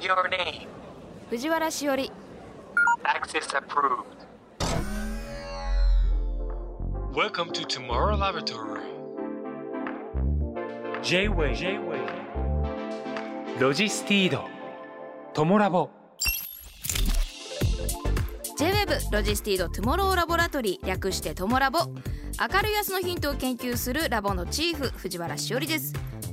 Your name. 藤原しおり Access approved. Welcome to Tomorrow Laboratory. J-Way J-Way ロジスティードトモラボ J-WEB ロジスティードトゥモローラボラトリー略してトモラボ明るい明日のヒントを研究するラボのチーフ藤原しおりです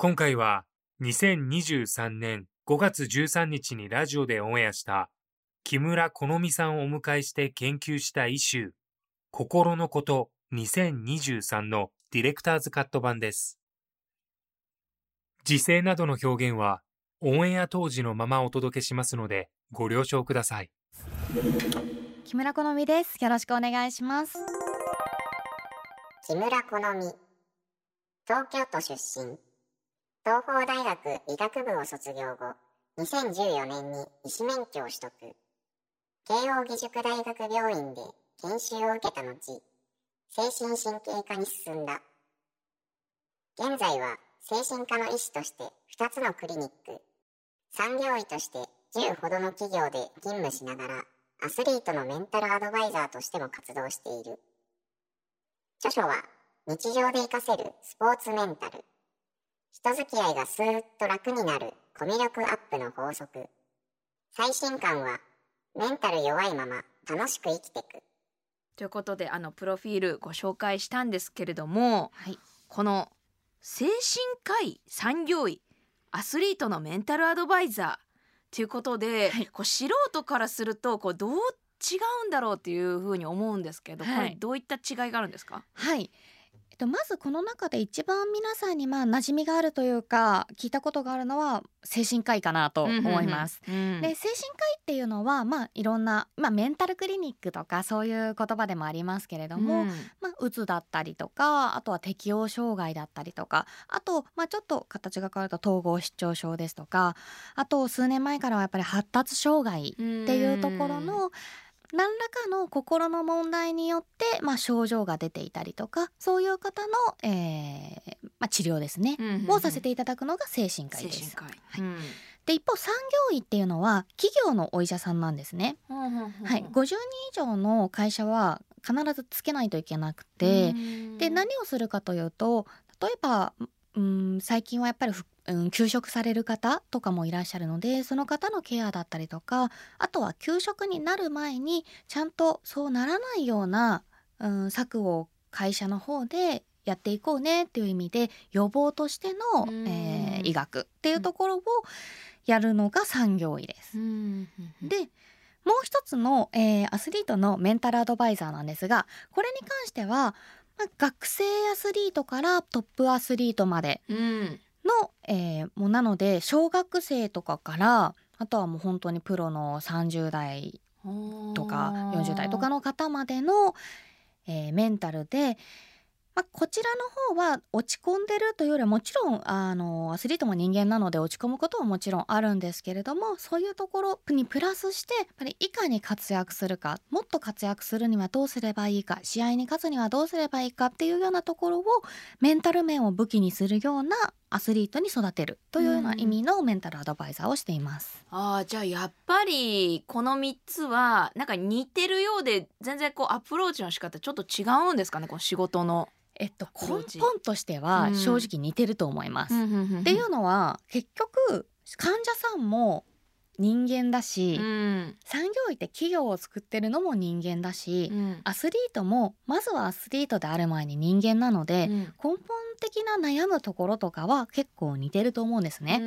今回は2023年5月13日にラジオでオンエアした木村好美さんをお迎えして研究したイシュー心のこと2023のディレクターズカット版です。時勢などの表現はオンエア当時のままお届けしますのでご了承ください。木村好美ですよろしくお願いします木村好美東京都出身東邦大学医学部を卒業後2014年に医師免許を取得。慶応義塾大学病院で研修を受けた後精神神経科に進んだ。現在は精神科の医師として2つのクリニック産業医として10ほどの企業で勤務しながらアスリートのメンタルアドバイザーとしても活動している。著書は日常で活かせるスポーツメンタル。人付き合いがスーッと楽になるコミュ力アップの法則。最新刊はメンタル弱いまま楽しく生きてく。ということであのプロフィールご紹介したんですけれども、はい。この精神科医産業医アスリートのメンタルアドバイザーということで、はい。こう素人からするとこうどう違うんだろうっていうふうに思うんですけど、はい。これどういった違いがあるんですか？はいと、まずこの中で一番皆さんにまあ馴染みがあるというか聞いたことがあるのは精神科医かなと思います。うんで精神科医っていうのはまあいろんな、まあ、メンタルクリニックとかそういう言葉でもありますけれども、うん。まあ、うつだったりとかあとは適応障害だったりとかあと、まあ、ちょっと形が変わると統合失調症ですとかあと数年前からはやっぱり発達障害っていうところの何らかの心の問題によって、まあ、症状が出ていたりとかそういう方の、えーまあ、治療ですね、うんうんをさせていただくのが精神科医精です。神科医、はい。うん。で一方産業医っていうのは企業のお医者さんなんですね。はい、50人以上の会社は必ずつけないといけなくて、で何をするかというと例えば、うん、最近はやっぱりふ、うん、休職される方とかもいらっしゃるのでその方のケアだったりとかあとは休職になる前にちゃんとそうならないような、うん、策を会社の方でやっていこうねっていう意味で予防としての、うん。えー医学っていうところをやるのが産業医です。うん。でもう一つの、えーアスリートのメンタルアドバイザーなんですがこれに関しては、まあ学生アスリートからトップアスリートまでうんの、えーもうなので小学生とかからあとはもう本当にプロの30代とか40代とかの方までの、えーメンタルで、まあ、こちらの方は落ち込んでるというよりはもちろんあのアスリートも人間なので落ち込むことはもちろんあるんですけれどもそういうところにプラスしてやっぱりいかに活躍するかもっと活躍するにはどうすればいいか試合に勝つにはどうすればいいかっていうようなところをメンタル面を武器にするようなアスリートに育てるというような意味のメンタルアドバイザーをしています。あーじゃあやっぱりこの3つはなんか似てるようで全然こうアプローチの仕方ちょっと違うんですかねこの仕事の。えっと、根本としては正直似てると思います。っていうのは結局患者さんも人間だし、うん。産業医って企業を作ってるのも人間だし、うん。アスリートもまずはアスリートである前に人間なので、うん。根本的な悩むところとかは結構似てると思うんですね。う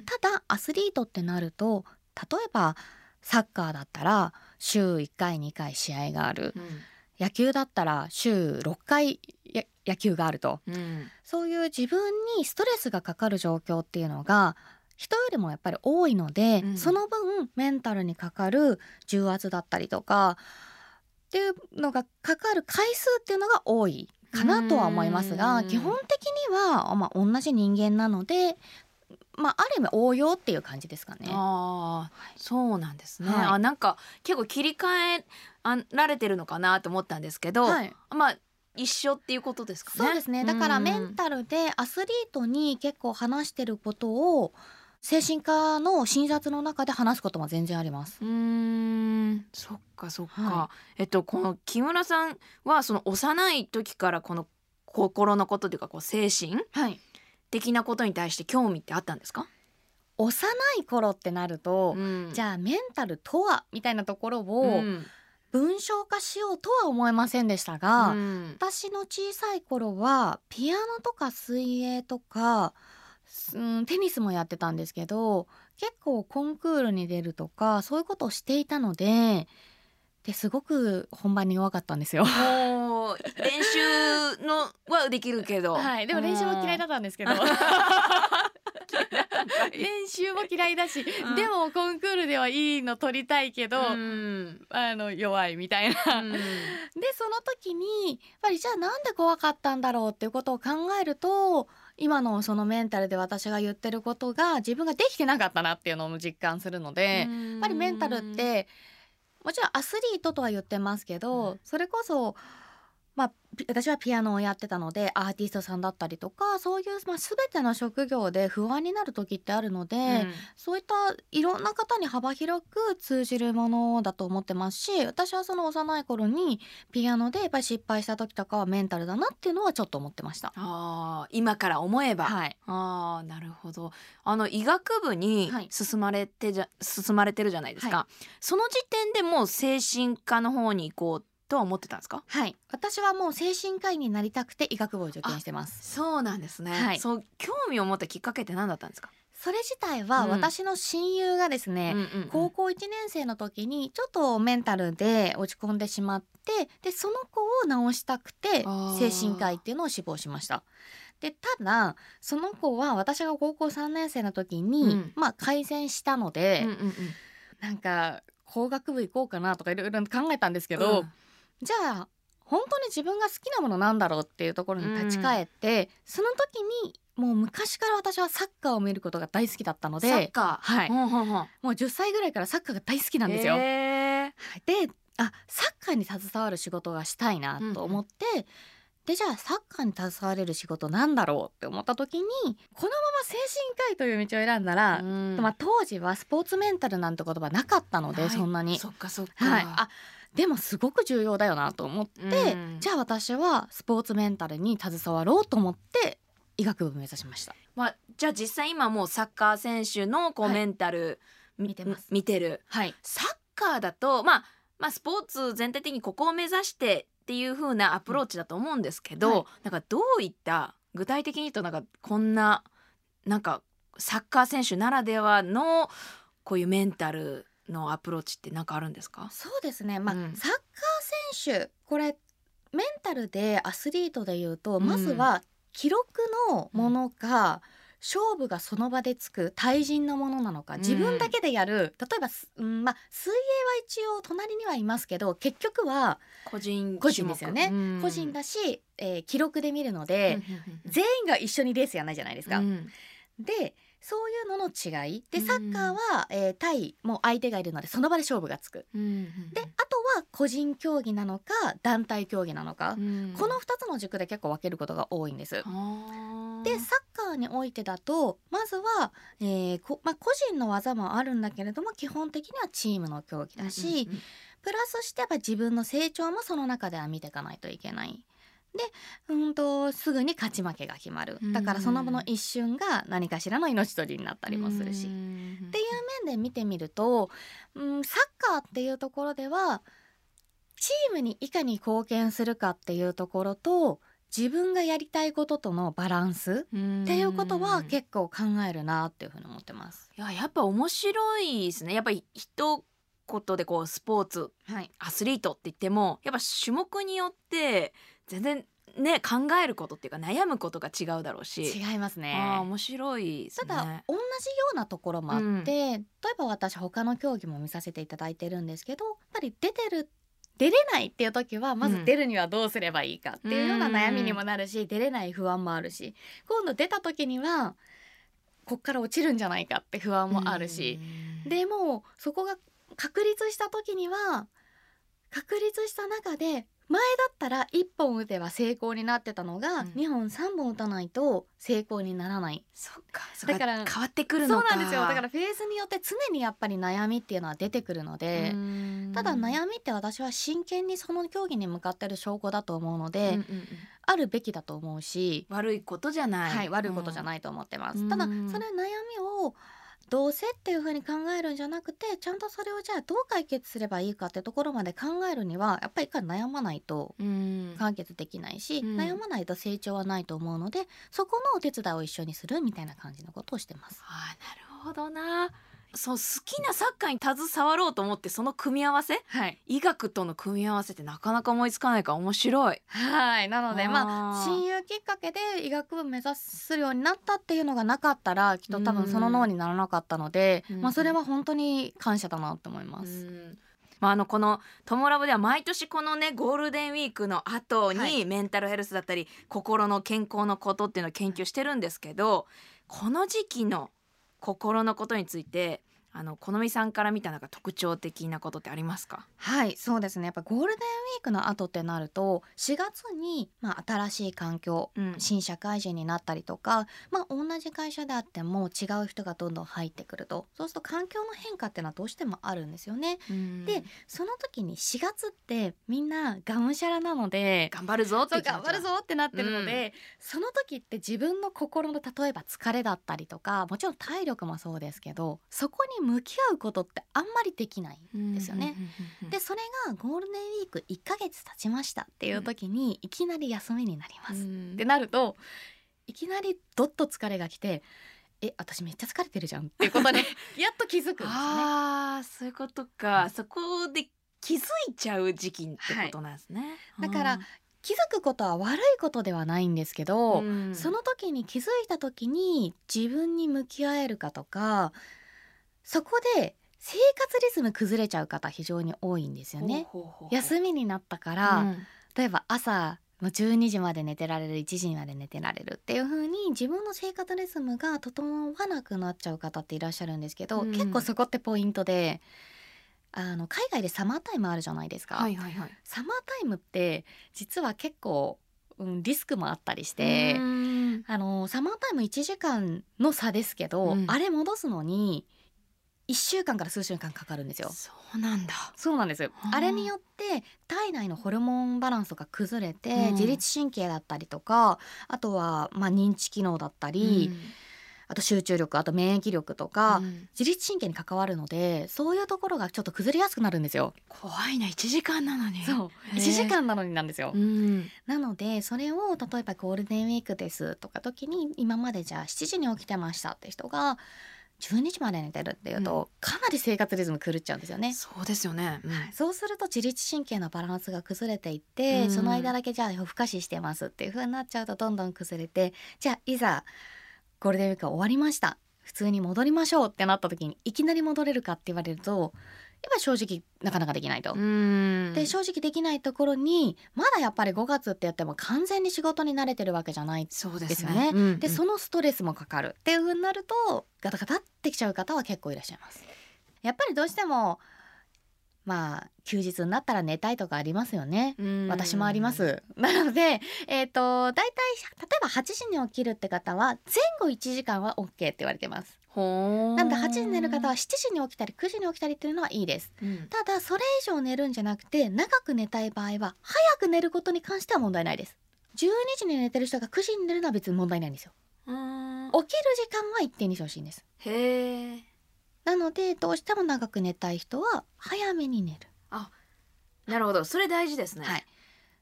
ん。ただアスリートってなると例えばサッカーだったら週1回2回試合がある。野球だったら週6回や野球があると。うん。そういう自分にストレスがかかる状況っていうのが人よりもやっぱり多いので、うん。その分メンタルにかかる重圧だったりとかっていうのがかかる回数っていうのが多いかなとは思いますがうん。基本的には、まあ、同じ人間なので、まあ、ある意味応用っていう感じですかね。ああ、そうなんですね。はい。あなんか結構切り替えあられてるのかなと思ったんですけど、はい。まあ一緒っていうことですかね。そうですね。だからうん。メンタルでアスリートに結構話してることを精神科の診察の中で話すことも全然あります。うーん。そっかそっか、はえっとこの木村さんはその幼い時からこの心のことというかこう精神はい、的なことに対して興味ってあったんですか、幼い頃ってなると、ん。じゃあメンタルとはみたいなところうをん。文章化しようとは思えませんでしたが、うん。私の小さい頃はピアノとか水泳とか、うん、テニスもやってたんですけど結構コンクールに出るとかそういうことをしていたのでですごく本番に弱かったんですよ。練習のはできるけど、はい、でも練習も嫌いだったんですけど。練習も嫌いだし、うん。でもコンクールではいいの取りたいけど、うん。あの弱いみたいな。うん。でその時にやっぱりじゃあなんで怖かったんだろうっていうことを考えると今のそのメンタルで私が言ってることが自分ができてなかったなっていうのも実感するので、やっぱりメンタルってもちろんアスリートとは言ってますけど、うんそれこそ、まあ、ピ私はピアノをやってたのでアーティストさんだったりとかそういう、まあ、全ての職業で不安になる時ってあるので、うん。そういったいろんな方に幅広く通じるものだと思ってますし私はその幼い頃にピアノでやっぱり失敗した時とかはメンタルだなっていうのはちょっと思ってました。あー今から思えば、はい、ああなるほど。あの医学部にはい。進まれてじゃ、進まれてるじゃないですか、はその時点でもう精神科の方に行こうとは思ってたんですか？はい、私はもう精神科医になりたくて医学部を受験してます。そうなんですね、はい。そう興味を持ったきっかけって何だったんですか、それ自体はうん。私の親友がですね、うん高校1年生の時にちょっとメンタルで落ち込んでしまってでその子を治したくて精神科医っていうのを志望しました。でただその子は私が高校3年生の時に、うん。まあ改善したので、うんうんうん。なんか工学部行こうかなとかいろいろ考えたんですけど、うんじゃあ本当に自分が好きなものなんだろうっていうところに立ち返って、その時にもう昔から私はサッカーを見ることが大好きだったのでサッカー。はい。ほんほんほんもう10歳ぐらいからサッカーが大好きなんですよ。へー。はい。であサッカーに携わる仕事がしたいなと思って、でじゃあサッカーに携われる仕事なんだろうって思った時にこのまま精神科医という道を選んだら、うん。まあ、当時はスポーツメンタルなんて言葉なかったので、はい。そんなに。そっかそっか、はい、あでもすごく重要だよなと思って、うん。じゃあ私はスポーツメンタルに携わろうと思って医学部を目指しました。まあ、じゃあ実際今もうサッカー選手のこうはいメンタル、み見てます。見てる。はい、サッカーだと、まあ、まあスポーツ全体的にここを目指してっていう風なアプローチだと思うんですけど、うんはい。なんかどういった具体的に言うとなんかこんななんかサッカー選手ならではのこういうメンタルのアプローチってなんかあるんですか？そうですね、まあうん。サッカー選手これメンタルでアスリートでいうと、うん。まずは記録のものか、勝負がその場でつく対人のものなのか自分だけでやる、例えばす、うんまあ、水泳は一応隣にはいますけど結局は個人個人ですよね。個人だし、えー記録で見るので、全員が一緒にレースやらないじゃないですか。うん。でそういうのの違い。でうん。サッカーは、えー対もう相手がいるのでその場で勝負がつく。うんうんであとは個人競技なのか団体競技なのか、うん。この2つの軸で結構分けることが多いんです。でサッカーにおいてだとまずは、えーこまあ、個人の技もあるんだけれども基本的にはチームの競技だし、うんうんうん。プラスしてやっぱ自分の成長もその中では見ていかないといけない。でうんとすぐに勝ち負けが決まる。だからその後の一瞬が何かしらの命取りになったりもするし。うんっていう面で見てみると、うん、サッカーっていうところではチームにいかに貢献するかっていうところと自分がやりたいこととのバランスっていうことは結構考えるなっていうふうに思ってます。いややっぱ面白いですね。やっぱり一言でこうスポーツはい、アスリートって言ってもやっぱ種目によって全然ね考えることっていうか悩むことが違うだろうし。違いますね。あー面白いですたねだ同じようなところもあって、うん。例えば私他の競技も見させていただいてるんですけどやっぱり出てる出れないっていう時はまうん。ず出るにはどうすればいいかっていうような悩みにもなるし、出れない不安もあるし今度出た時にはこっから落ちるんじゃないかって不安もあるし、うん。でもそこが確立した時には確立した中で前だったら1本打てば成功になってたのが、うん。2本3本打たないと成功にならない。そっか。だからら変わってくそうるのか。なんですよ。だからフェーズによって常にやっぱり悩みっていうのは出てくるので、ただ悩みって私は真剣にその競技に向かってる証拠だと思うので、うんうんうん。あるべきだと思うし、悪いことじゃない、はい、悪いことじゃないと思ってます。うん。ただそれ悩みをどうせっていう風に考えるんじゃなくてちゃんとそれをじゃあどう解決すればいいかってところまで考えるにはやっぱり一回悩まないとうん。解決できないし、うん。悩まないと成長はないと思うのでそこのお手伝いを一緒にするみたいな感じのことをしてます。あーなるほどなそう好きなサッカーに携わろうと思ってその組み合わせ？はい、医学との組み合わせってなかなか思いつかないから面白い。はい、なのでまあ親友きっかけで医学部目指すようになったっていうのがなかったらきっと多分その脳にならなかったので、うん。まあそれは本当に感謝だなって思います。うん。まあ、あのこの「トモラボ」では毎年このねゴールデンウィークの後はにい。メンタルヘルスだったり心の健康のことっていうのを研究してるんですけどこの時期の心のことについてあの好みさんから見たなんか特徴的なことってありますか？はいそうですね。やっぱゴールデンウィークの後ってなると4月に、まあ、新しい環境うん。新社会人になったりとか、まあ、同じ会社であっても違う人がどんどん入ってくると。そうすると環境の変化っていうのはどうしてもあるんですよね。でその時に4月ってみんながむしゃらなので頑張るぞって頑張るぞってなってるので、その時って自分の心の例えば疲れだったりとかもちろん体力もそうですけどそこに向き合うことってあんまりできないんですよね。でそれがゴールデンウィーク1ヶ月経ちましたっていう時にいきなり休みになります。うん。ってなるといきなりどっと疲れが来てえ私めっちゃ疲れてるじゃんっていうことで やっと気づくんですよね。あーそういうことか。そこで気づいちゃう時期ってことなんですね、だから気づくことは悪いことではないんですけど、うん。その時に気づいた時に自分に向き合えるかとかそこで生活リズム崩れちゃう方非常に多いんですよね。ほうほうほうほう。休みになったから、うん。例えば朝もう12時まで寝てられる1時まで寝てられるっていう風に自分の生活リズムが整わなくなっちゃう方っていらっしゃるんですけど、うん。結構そこってポイントであの海外でサマータイムあるじゃないですか。はいはいはい。サマータイムって実は結構、うん、リスクもあったりして、うん。あのサマータイム1時間の差ですけど、うん。あれ戻すのに1週間から数週間かかるんですよ。そうなんだ。そうなんですはあ。あれによって体内のホルモンバランスが崩れて、うん。自律神経だったりとかあとは、まあ、認知機能だったり、あと集中力あと免疫力とか、うん。自律神経に関わるのでそういうところがちょっと崩れやすくなるんですよ。怖いな1時間なのに。そう。へえ。1時間なのになんですよ。うん。なのでそれを例えばゴールデンウィークですとか時に今までじゃあ7時に起きてましたって人が12時まで寝てるっていうと、かなり生活リズム狂っちゃうんですよね。そうですよね、うん。そうすると自律神経のバランスが崩れていって、うん。その間だけじゃあ夜更かししてますっていう風になっちゃうとどんどん崩れてじゃあいざゴールデンウィークが終わりました。普通に戻りましょうってなった時にいきなり戻れるかって言われるとやっぱり正直なかなかできないと。うんで正直できないところにまだやっぱり5月ってやっても完全に仕事に慣れてるわけじゃないそうでですすよね。ねうんでそのストレスもかかるっていう風になるとガタガタってきちゃう方は結構いらっしゃいます。やっぱりどうしてもまあ休日になったら寝たいとかありますよね。うん私もあります。なので、えっ、と、大体、例えば8時に起きるって方は、前後1時間は OK って言われてます。なので、8時に寝る方は7時に起きたり、9時に起きたりっていうのはいいです。うんただ、それ以上寝るんじゃなくて、長く寝たい場合は、早く寝ることに関しては問題ないです。12時に寝てる人が9時に寝るのは別に問題ないんですよ。うん起きる時間は一定にしてほしいんです。へえなので、どうしても長く寝たい人は、早めに寝る。なるほどそれ大事ですねはい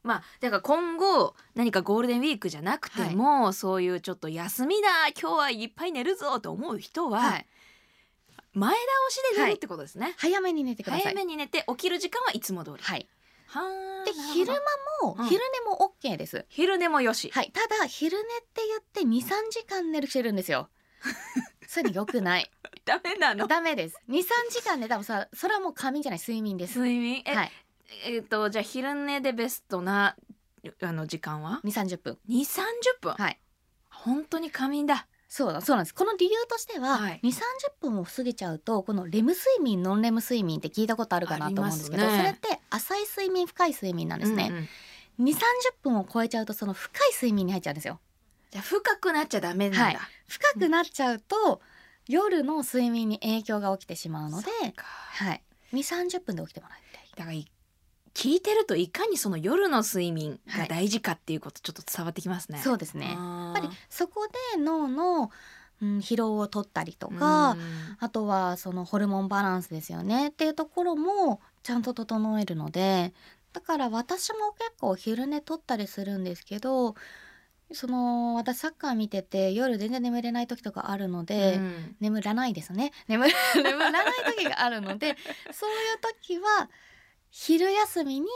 まあだから今後何かゴールデンウィークじゃなくても、そういうちょっと休みだ今日はいっぱい寝るぞと思う人は、はい。前倒しで寝るってことですね、早めに寝てください。早めに寝て起きる時間はいつも通り、はい。はあで昼間も、うん。昼寝も OK です。昼寝もよし、はい。ただ昼寝って言って23時間寝る人いるんですよ。それ良くない。ダメなの。ダメです。23時間寝たらさそれはもう仮眠じゃない睡眠です。睡眠？え、はいえっ、とじゃあ昼寝でベストなあの時間は？2 3 0分。2、30分、はい。本当に仮眠だ。そうだそうなんです。この理由としては、はい。2 3 0分を過ぎちゃうとこのレム睡眠ノンレム睡眠って聞いたことあるかなと思うんですけどね。それって浅い睡眠深い睡眠なんですね、うんうん。2 3 0分を超えちゃうとその深い睡眠に入っちゃうんですよ。じゃあ深くなっちゃダメなんだ、はい。深くなっちゃうと、夜の睡眠に影響が起きてしまうのではい。2 3 0分で起きてもらいたい。だからい聞いてるといかにその夜の睡眠が大事かっていうことちょっと伝わってきますね。そうですね。ややっぱりそこで脳の、うん、疲労を取ったりとか、あとはそのホルモンバランスですよね。っていうところもちゃんと整えるのでだから私も結構昼寝取ったりするんですけどその私サッカー見てて夜全然眠れない時とかあるので、眠らないですね。眠 眠らない時があるので そういう時は昼休みに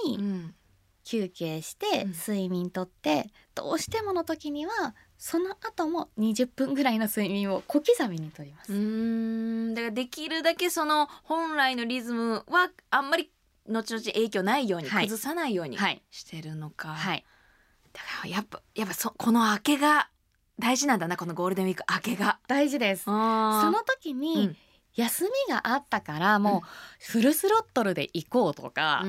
休憩してうん。睡眠とって、どうしてもの時にはその後も20分ぐらいの睡眠を小刻みにとります。うん。だからできるだけその本来のリズムはあんまり後々影響ないように、はい。崩さないようにはい。してるのか、はい、だからやっぱやっぱそこの明けが大事なんだなこのゴールデンウィーク明けが。大事です。そその時に休みがあったからもうフルスロットルで行こうとか、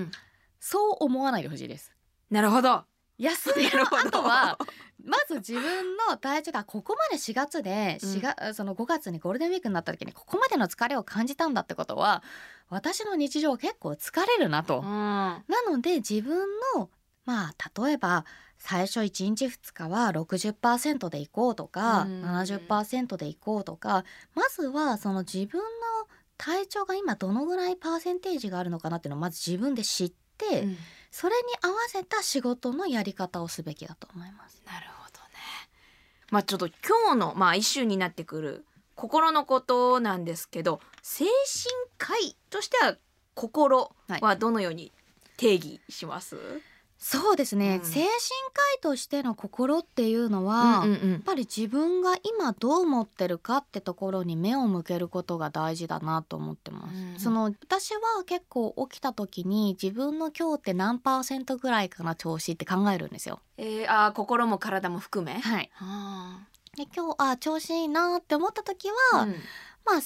そう思わないでほしいです。なるほど。休みの後はまず自分の体調がここまで4月でうん4月、その5月にゴールデンウィークになった時にここまでの疲れを感じたんだってことは私の日常結構疲れるなと。なので自分のまあ例えば最初1日2日は60%で行こうとか、うん70%で行こうとかまずはその自分の体調が今どのぐらいパーセンテージがあるのかなっていうのをまず自分で知って、うんそれに合わせた仕事のやり方をすべきだと思います。なるほどね。まあちょっと今日のまあ一種になってくる心のことなんですけど精神科医としては心はどのように定義します、そうですね、うん精神科医としての心っていうのは、うんうんうんやっぱり自分が今どう思ってるかってところに目を向けることが大事だなと思ってます。うんその私は結構起きた時に自分の今日って何パーセントぐらいかな調子って考えるんですよ。えー、あー心も体も含め？はい。はで今日あ調子いいなって思った時は、あうんまあ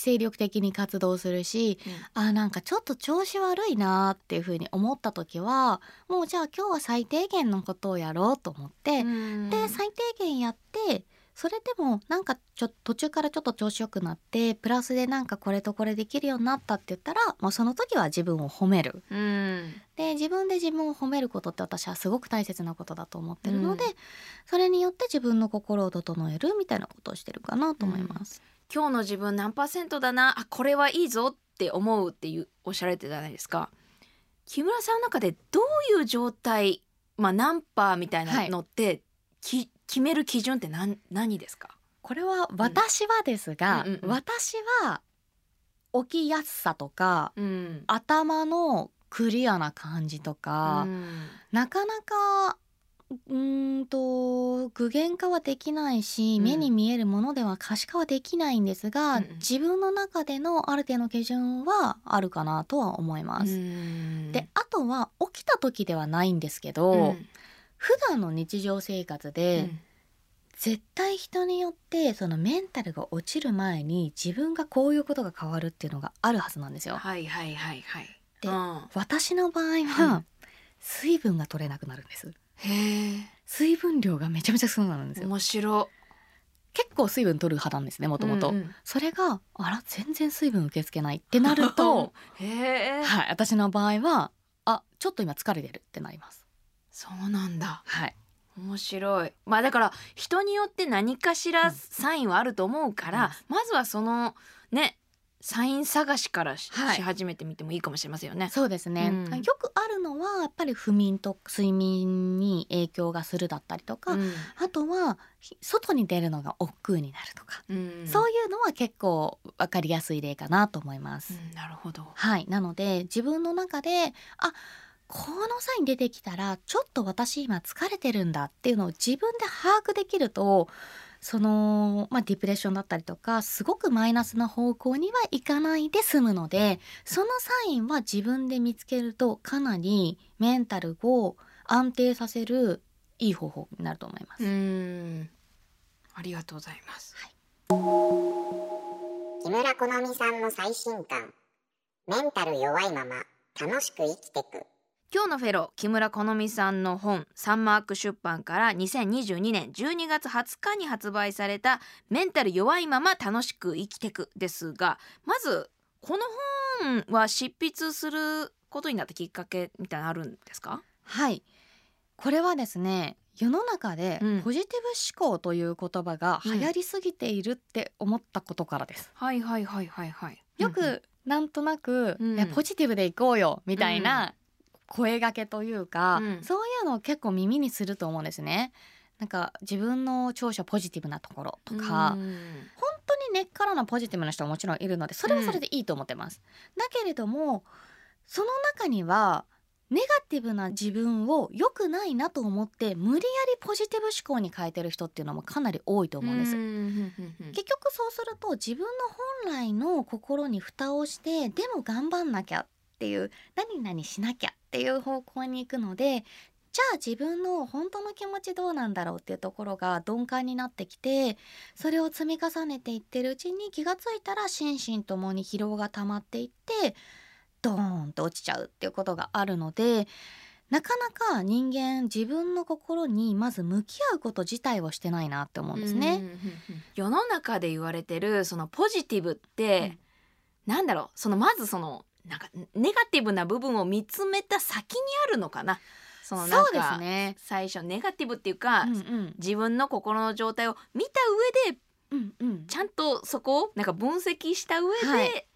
精力的に活動するし、あなんかちょっと調子悪いなっていう風に思った時はもうじゃあ今日は最低限のことをやろうと思って、うん。で最低限やってそれでもなんかちょ途中からちょっと調子よくなってプラスでなんかこれとこれできるようになったって言ったらもうその時は自分を褒める。うん。で自分で自分を褒めることって私はすごく大切なことだと思ってるので、うん。それによって自分の心を整えるみたいなことをしてるかなと思います。今日の自分何パーセントだな？あこれはいいぞって思うっていうおっしゃられてたじゃないですか。木村さんの中でどういう状態まあ何パーみたいなのって、き決める基準って何何ですか？これは私はですが、うんうんうん。私は起きやすさとかうん。頭のクリアな感じとか、うん。なかなかうーんと具現化はできないし、うん。目に見えるものでは可視化はできないんですが、うんうん。自分の中でのある程度の基準はあるかなとは思います。うん。であとは起きた時ではないんですけど、うん。普段の日常生活で、絶対人によってそのメンタルが落ちる前に自分がこういうことが変わるっていうのがあるはずなんですよ。はいはいはいはい。でうん。私の場合うん。は水分が取れなくなるんです。へえ水分量がめちゃめちゃ少なくなるんですよ。面白。結構水分取る派なんですねもともとうんうん。それがあら全然水分受け付けないってなると はい私の場合はあちょっと今疲れてるってなります。そうなんだ。はい。面白い。まあだから人によって何かしらサインはあると思うから、うんまずはそのねサイン探しからし,、はい。始めてみてもいいかもしれませんよね。そうですね、うん。よくあるのはやっぱり不眠と睡眠に影響がするだったりとか、うん。あとはひ外に出るのが億劫になるとか、うん。そういうのは結構わかりやすい例かなと思います、うんなるほど。はい。なので自分の中であこのサイン出てきたらちょっと私今疲れてるんだっていうのを自分で把握できるとその、まあ、ディプレッションだったりとかすごくマイナスな方向にはいかないで済むのでそのサインは自分で見つけるとかなりメンタルを安定させるいい方法になると思います。うん。ありがとうございます、木村好美さんの最新刊メンタル弱いまま楽しく生きてく今日のフェロー木村好美さんの本サンマーク出版から2022年12月20日に発売されたメンタル弱いまま楽しく生きてくですがまずこの本は執筆することになったきっかけみたいなのあるんですか？はい。これはですね世の中でうん。ポジティブ思考という言葉が流行りすぎているって思ったことからです。はいはいはいはいはい。よくなんとなく、うん。ポジティブでいこうよみたいな声掛けというか、うん。そういうのを結構耳にすると思うんですね。なんか自分の長所ポジティブなところとか、うん。本当に根っからのポジティブな人はもちろんいるのでそれはそれでいいと思ってます。だけれどもその中にはネガティブな自分を良くないなと思って無理やりポジティブ思考に変えてる人っていうのもかなり多いと思うんです。うん。結局そうすると自分の本来の心に蓋をしてでも頑張ん。なきゃっていう何々しなきゃっていう方向に行くのでじゃあ自分の本当の気持ちどうなんだろうっていうところが鈍感になってきてそれを積み重ねていってるうちに気がついたら心身ともに疲労が溜まっていってドーンと落ちちゃうっていうことがあるのでなかなか人間自分の心にまず向き合うこと自体をしてないなって思うんですね。うんうんうん世の中で言われてるそのポジティブって、なんだろう？そのまずそのなんかネガティブな部分を見つめた先にあるのかな。そのなんそうですかね。最初ネガティブっていうか、うんうん。自分の心の状態を見た上でうんうん。ちゃんとそこをなんか分析した上で、はい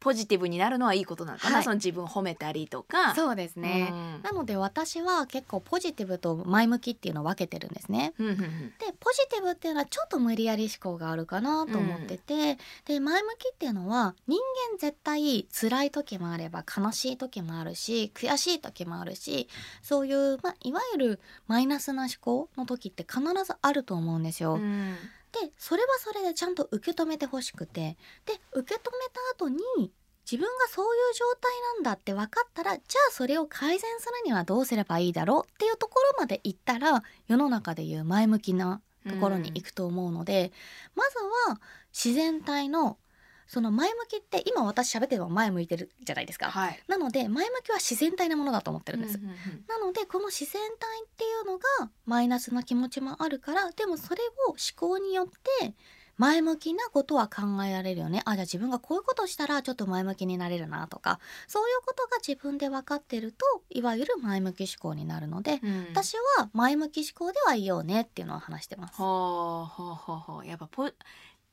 ポジティブになるのはいいことなのかな、はいその自分を褒めたりとか。そうですね。うんなので私は結構ポジティブと前向きっていうのを分けてるんですね。うんうんうんでポジティブっていうのはちょっと無理やり思考があるかなと思ってて、で前向きっていうのは人間絶対辛い時もあれば悲しい時もあるし悔しい時もあるしそういう、まあ、いわゆるマイナスな思考の時って必ずあると思うんですよ。うんでそれはそれでちゃんと受け止めてほしくて。で受け止めた後に自分がそういう状態なんだって分かったらじゃあそれを改善するにはどうすればいいだろうっていうところまでいったら世の中でいう前向きなところに行くと思うので、まずは自然体のその前向きって今私喋ってるのは前向いてるじゃないですか。はい。なので前向きは自然体なものだと思ってるんです。うんうんうんなのでこの自然体っていうのがマイナスな気持ちもあるからでもそれを思考によって前向きなことは考えられるよねあじゃあ自分がこういうことしたらちょっと前向きになれるなとかそういうことが自分で分かってるといわゆる前向き思考になるので、うん私は前向き思考ではいようねっていうのを話してます。ほうほうほうやっぱポい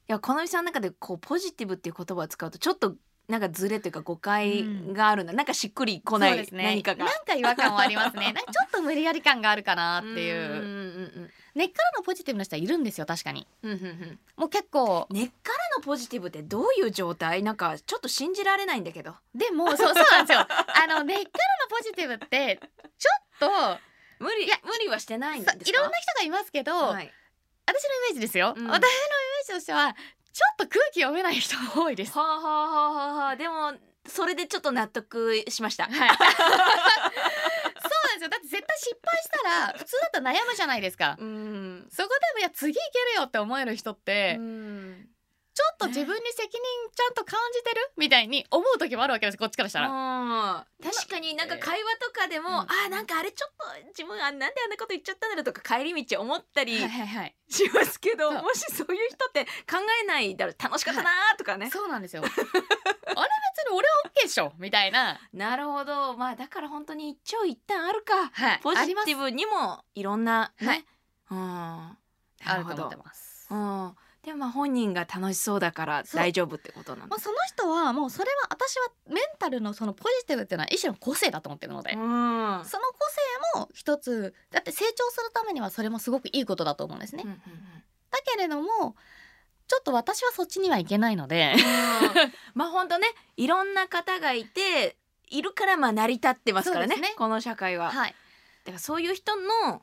やこのみさんの中でこうポジティブっていう言葉を使うとちょっとなんかズレというか誤解があるんだ、なんかしっくりこない、ね。何かが。なんか違和感はありますね。なんかちょっと無理やり感があるかなっていう。うんうんうん根っからのポジティブな人はいるんですよ確かに。うんうんうん。もう結構。根っからのポジティブってどういう状態？なんかちょっと信じられないんだけど。でもそうそうなんですよ。あの根っからのポジティブってちょっと無理いや無理はしてないんですいろんな人がいますけど、はい、私のイメージですよ、うん。私のとしてはちょっと空気読めない人が多いです。はあはあはあはあはあでもそれでちょっと納得しました。はい、そうなんですよだって絶対失敗したら普通だったら悩むじゃないですか。うんそこでもいや次いけるよって思える人って、うんちょっと自分に責任ちゃんと感じてる？みたいに思う時もあるわけですこっちからしたら。うん確かになんか会話とかでも、うん。あーなんかあれちょっと自分あなんであんなこと言っちゃったんだろうとか帰り道思ったりはいはいはい、しますけど、そう。もしそういう人って考えないだろう。楽しかったなーとかね、そうなんですよ。あれ別に俺は OK でしょみたいな、なるほど。まあだから本当に一長一短あるか。はい、ポジティブにもいろんなね、はい。うん。あると思ってます。うんでもまあ本人が楽しそうだから大丈夫ってことなんだ。まあ、その人はもうそれは私はメンタルのそのポジティブっていうのは一種の個性だと思ってるので、うん。その個性も一つだって成長するためにはそれもすごくいいことだと思うんですね。うんうんだけれどもちょっと私はそっちにはいけないので、うん。まあ本当ねいろんな方がいているからまあ成り立ってますからね。ね。この社会は。はい。だからそういう人の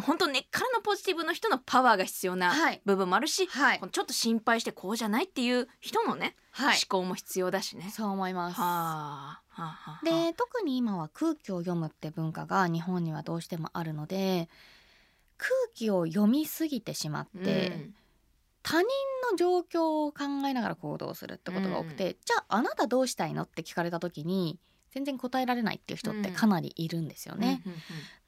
本当根っからのポジティブの人のパワーが必要なはい。部分もあるし、はい。ちょっと心配してこうじゃないっていう人のね、はい。思考も必要だしね。そう思います。はあ、はあはあ、で特に今は空気を読むって文化が日本にはどうしてもあるので空気を読みすぎてしまって、他人の状況を考えながら行動するってことが多くて、じゃああなたどうしたいのって聞かれた時に全然答えられないっていう人ってかなりいるんですようんね。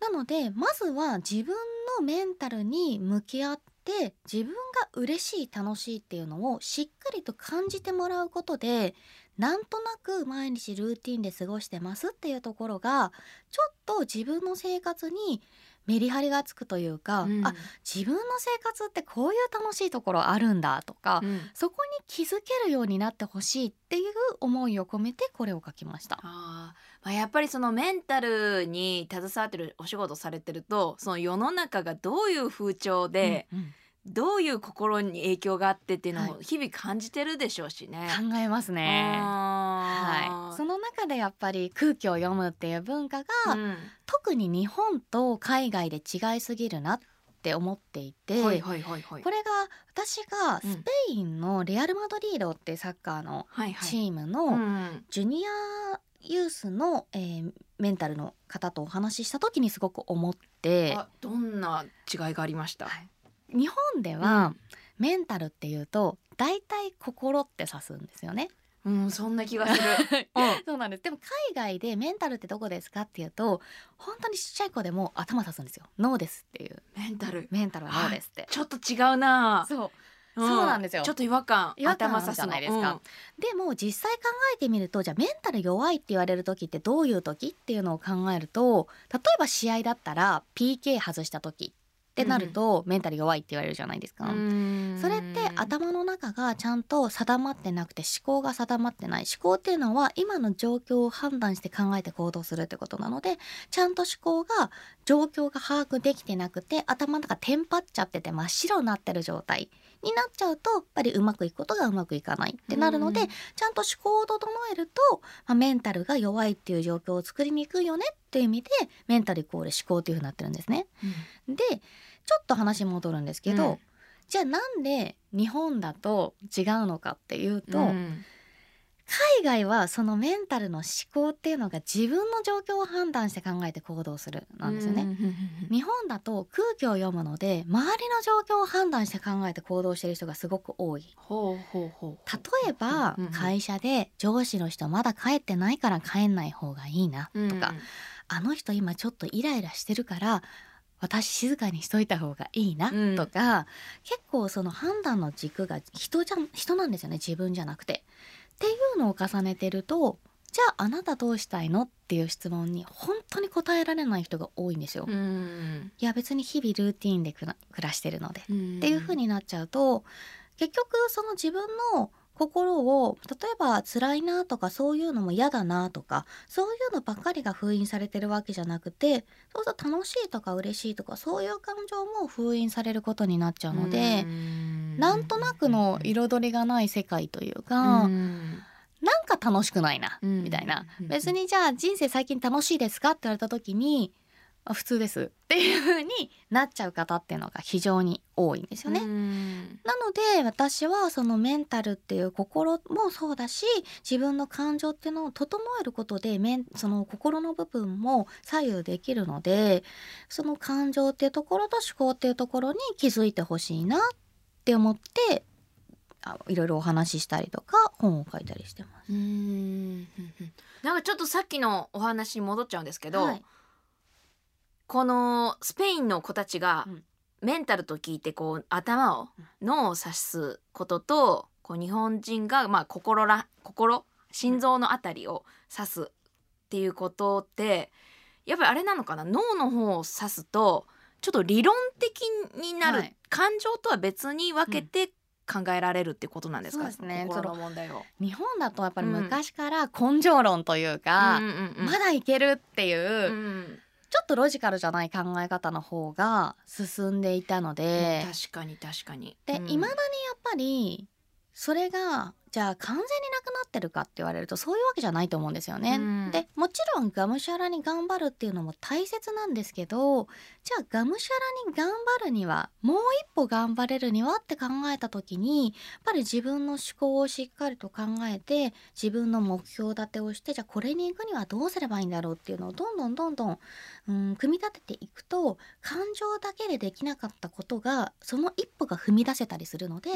なのでまずは自分のメンタルに向き合って自分が嬉しい楽しいっていうのをしっかりと感じてもらうことでなんとなく毎日ルーティンで過ごしてますっていうところがちょっと自分の生活にメリハリがつくというか、うん。あ自分の生活ってこういう楽しいところあるんだとか、うん。そこに気づけるようになってほしいっていう思いを込めてこれを書きました。あー。まあ、やっぱりそのメンタルに携わってるお仕事されてるとその世の中がどういう風潮で、うんうんどういう心に影響があってっていうのはを日々感じてるでしょうしね。考えますね。はい、その中でやっぱり空気を読むっていう文化が、うん。特に日本と海外で違いすぎるなって思っていて、はいはいはいはい。これが私がスペインのレアル・マドリードってサッカーのはいはい。チームうのん。ジュニアユースの、えーメンタルの方とお話しした時にすごく思ってあどんな違いがありました、はい日本では、メンタルっていうと大体心って指すんですよね。うん、そんな気がする。うん。そうなんです。でも海外でメンタルってどこですかっていうと本当にちっちゃい子でも頭指すんですよ。脳ですっていう。メンタル。メンタルは脳ですって、ちょっと違うな。そう。そうなんですよ。ちょっと違和感。違和感頭さすのじゃないですか。でも実際考えてみるとじゃあメンタル弱いって言われる時ってどういう時っていうのを考えると例えば試合だったら PK 外した時ってなると、メンタル弱いって言われるじゃないですか。うん。それって頭の中がちゃんと定まってなくて思考が定まってない。思考っていうのは今の状況を判断して考えて行動するってことなのでちゃんと思考が状況が把握できてなくて頭の中テンパっちゃってて真っ白になってる状態になっちゃうとやっぱりうまくいくことがうまくいかないってなるので、うん。ちゃんと思考を整えると、まあ、メンタルが弱いっていう状況を作りにくいよねっていう意味でメンタルイコール思考っていうふうになってるんですね。でちょっと話戻るんですけど、うん。じゃあなんで日本だと違うのかっていうと、うん。海外はそのメンタルの思考っていうのが自分の状況を判断して考えて行動するなんですよね。日本だと空気を読むので周りの状況を判断して考えて行動してる人がすごく多い。例えばうんうん会社で上司の人まだ帰ってないから帰んない方がいいなとか、あの人今ちょっとイライラしてるから私静かにしといた方がいいなうんとか、結構その判断の軸が人じゃん人なんですよね自分じゃなくて。っていうのを重ねてるとじゃああなたどうしたいのっていう質問に本当に答えられない人が多いんですよ。うんいや別に日々ルーティンで暮らしてるのでうんっていう風になっちゃうと結局その自分の心を例えば辛いなとかそういうのも嫌だなとかそういうのばっかりが封印されてるわけじゃなくてそうすると楽しいとか嬉しいとかそういう感情も封印されることになっちゃうので、なんとなくの彩りがない世界というか、うん。なんか楽しくないな、うん。みたいな。うん。別にじゃあ人生最近楽しいですか？って言われた時にあ普通です。っていう風になっちゃう方っていうのが非常に多いんですよね。うん。なので私はそのメンタルっていう心もそうだし自分の感情っていうのを整えることでメンその心の部分も左右できるのでその感情っていうところと思考っていうところに気づいてほしいなって思ってあいろいろお話ししたりとか本を書いたりしてます。うん。なんかちょっとさっきのお話に戻っちゃうんですけど、はいこのスペインの子たちがうん。メンタルと聞いてこう頭を脳を指すこととこう日本人がまあ心ら心心臓のあたりを指すっていうことってやっぱりあれなのかな？脳の方を指すとちょっと理論的になる、はい。感情とは別に分けて考えられるってことなんですか、そうですね心。の問題を。日本だとやっぱり昔から根性論というか、うんうんうん。まだいけるっていう、うんちょっとロジカルじゃない考え方の方が進んでいたので、確かに確かに。で、うん未だにやっぱりそれがじゃあ完全になくなってるかって言われるとそういうわけじゃないと思うんですよね。うんでもちろんがむしゃらに頑張るっていうのも大切なんですけどじゃあがむしゃらに頑張るにはもう一歩頑張れるにはって考えた時にやっぱり自分の思考をしっかりと考えて自分の目標立てをしてじゃあこれに行くにはどうすればいいんだろうっていうのをどんどんどんどん、うん、組み立てていくと感情だけでできなかったことがその一歩が踏み出せたりするので、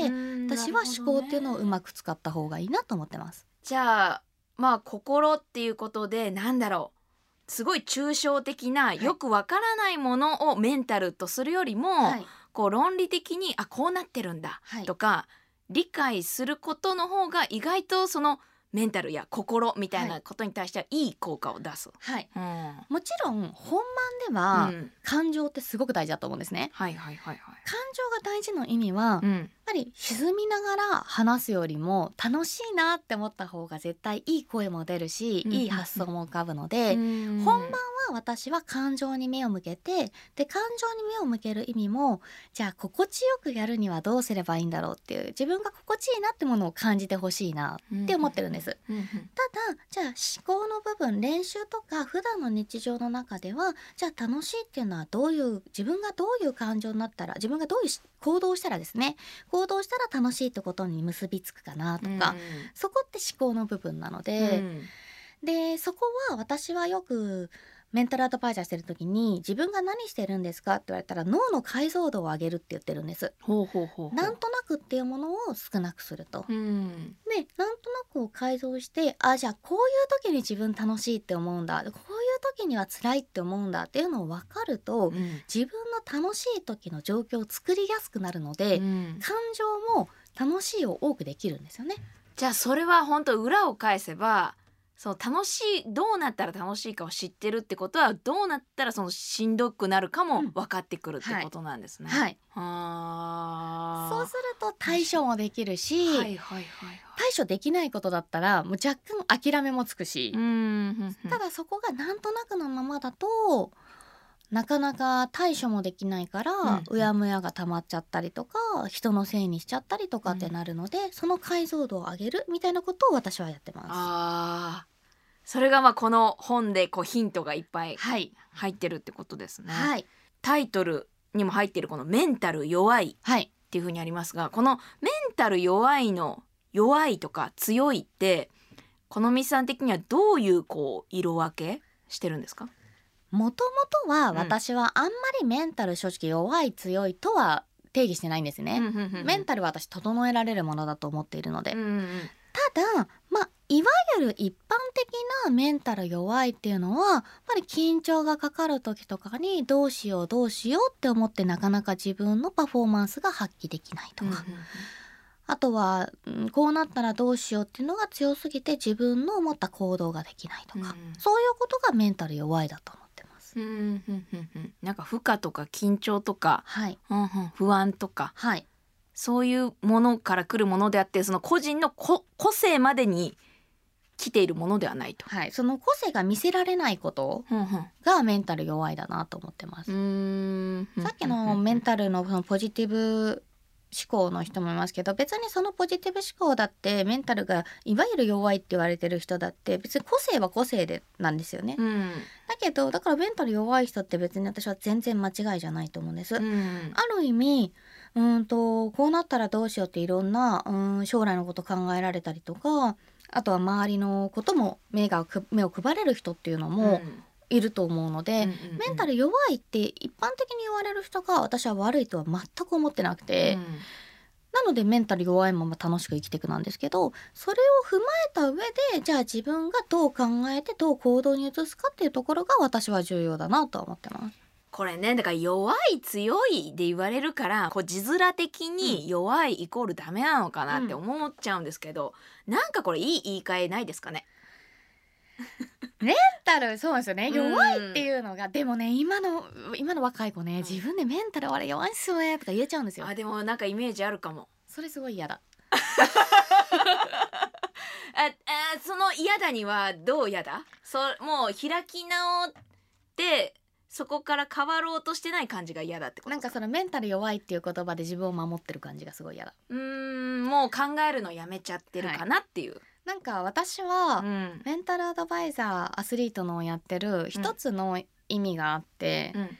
私は思考っていうのをうまく使った方がいいなと思ってます。じゃあまあ心っていうことでなんだろうすごい抽象的な、いよくわからないものをメンタルとするよりも、はいこう論理的にあこうなってるんだ、はいとか理解することの方が意外とそのメンタルや心みたいなことに対してはいい効果を出す。はい、うんもちろん本番では、うん感情ってすごく大事だと思うんですね。はいはいはいはい。感情が大事の意味は、うんぱり沈みながら話すよりも楽しいなって思った方が絶対いい声も出るし、うんいい発想も浮かぶので、本本番は私は感情に目を向けてで感情に目を向ける意味もじゃあ心地よくやるにはどうすればいいんだろうっていう自分が心地いいなってものを感じてほしいなって思ってるんです。うんうん。ただじゃあ思考の部分練習とか普段の日常の中ではじゃあ楽しいっていうのはどういう自分がどういう感情になったら自分がどういうし行動をしたらですね行動したら楽しいってことに結びつくかなとか、そこって思考の部分なのうで、ん。でそこは私はよくメンタルアドバイザーしてる時に自分が何してるんですかって言われたら脳の解像度を上げるって言ってるんです。ほうほうほうなんとなくっていうものを少なくすると。うんでなんとなくを改造してあじゃあこういう時に自分楽しいって思うんだこういう時には辛いって思うんだっていうのを分かるとうん自分の楽しい時の状況を作りやすくなるので、うん感情も楽しいを多くできるんですよね。じゃあそれは本当裏を返せばそう楽しいどうなったら楽しいかを知ってるってことはどうなったらそのしんどくなるかもうん。分かってくるってことなんですね。はい、そうすると対処もできるし、はいはいはいはい。対処できないことだったらもう若干諦めもつくし、うん。ただそこがなんとなくのままだとなかなか対処もできないから、うんうやむやが溜まっちゃったりとか人のせいにしちゃったりとかってなるので、その解像度を上げるみたいなことを私はやってます。あー。それがまあこの本でこうヒントがいっぱいはい、入ってるってことですね。はい、タイトルにも入ってるこのメンタル弱いはい、っていうふうにありますがこのメンタル弱いの弱いとか強いってこのみさん的にはどういうこう色分けしてるんですか、もともとはうん。私はあんまりメンタル正直弱い強いとは定義してないんですね。メンタルは私整えられるものだと思っているので、ただまあいわゆる一般的なメンタル弱いっていうのはやっぱり緊張がかかる時とかにどうしようどうしようって思ってなかなか自分のパフォーマンスが発揮できないとか、あとは、うんこうなったらどうしようっていうのが強すぎて自分の思った行動ができないとか、うんそういうことがメンタル弱いだと思。う。んうんうんうんうんなんか負荷とか緊張とか、はい。うんうん不安とかはい。そういうものから来るものであってその個人のこ個性までに来ているものではないと。はい、その個性が見せられないことがメンタル弱いだなと思ってます。さっきのメンタルのそのポジティブ思考の人もいますけど別にそのポジティブ思考だってメンタルがいわゆる弱いって言われてる人だって別に個性は個性でなんですよね。うんだけどだからメンタル弱い人って別に私は全然間違いじゃないと思うんです。うんある意味うーんとこうなったらどうしようっていろんなうーん将来のこと考えられたりとかあとは周りのことも目がく目を配れる人っていうのもいると思うので、メンタル弱いって一般的に言われる人が私は悪いとは全く思ってなくて、なのでメンタル弱いまま楽しく生きていくなんですけどそれを踏まえた上でじゃあ自分がどう考えてどう行動に移すかっていうところが私は重要だなとは思ってます。これねだから弱い強いで言われるからこう字面的に弱いイコールダメなのかなって思っちゃうんですけど、なんかこれいい言い換えないですかね？メンタルそうですよね。うん。弱いっていうのが、でもね今の今の若い子ね自分でメンタルあれ弱いっすよねとか言えちゃうんですよ。あでもなんかイメージあるかも。それすごい嫌だ。ああその嫌だにはどう嫌だ？そもう開き直ってそこから変わろうとしてない感じが嫌だってことなんかそのメンタル弱いっていう言葉で自分を守ってる感じがすごい嫌だ。うーんもう考えるのやめちゃってるかなっていう、なんか私は、うん。メンタルアドバイザーアスリートのをやってる一つの意味があって、うん。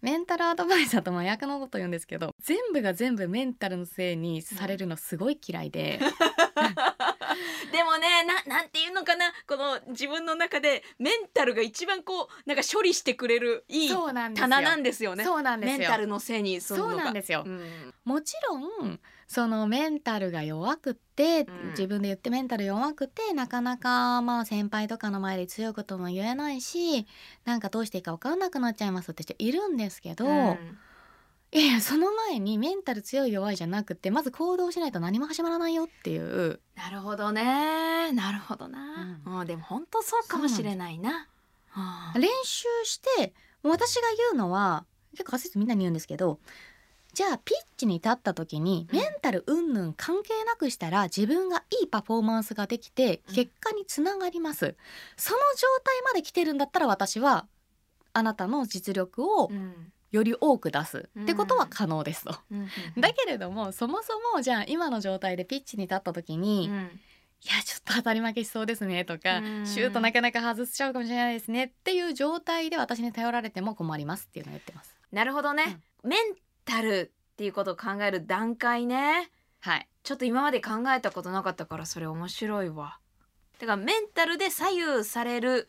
メンタルアドバイザーと真逆のこと言うんですけど全部が全部メンタルのせいにされるのすごい嫌いで、でもねななんていうのかなこの自分の中でメンタルが一番こうなんか処理してくれるいい棚なんですよね。そうなんですよ。メンタルのせいにするのそうがなんですよ。うん。もちろんそのメンタルが弱くって、うん。自分で言ってメンタル弱くてなかなかまあ先輩とかの前で強いことも言えないしなんかどうしていいか分かんなくなっちゃいますって人いるんですけど、うん。いやその前にメンタル強い弱いじゃなくてまず行動しないと何も始まらないよっていう。なるほどね。なるほどな、うん。でも本当そうかもしれないな。はあ練習して私が言うのは結構アスリートみんなに言うんですけどじゃあピッチに立った時にうん。メンタル云々関係なくしたら自分がいいパフォーマンスができてうん。結果につながります、その状態まで来てるんだったら私はあなたの実力をうん。より多く出す。うんってことは可能ですと。うん。だけれどもそもそもじゃあ今の状態でピッチに立った時に、いうん。やちょっと当たり負けしそうですねとか、うん。シュートなかなか外しちゃうかもしれないですねっていう状態で私に頼られても困りますっていうのを言ってます。なるほどね、メンタルっていうことを考える段階ね。はい。ちょっと今まで考えたことなかったからそれ面白いわ。だからメンタルで左右される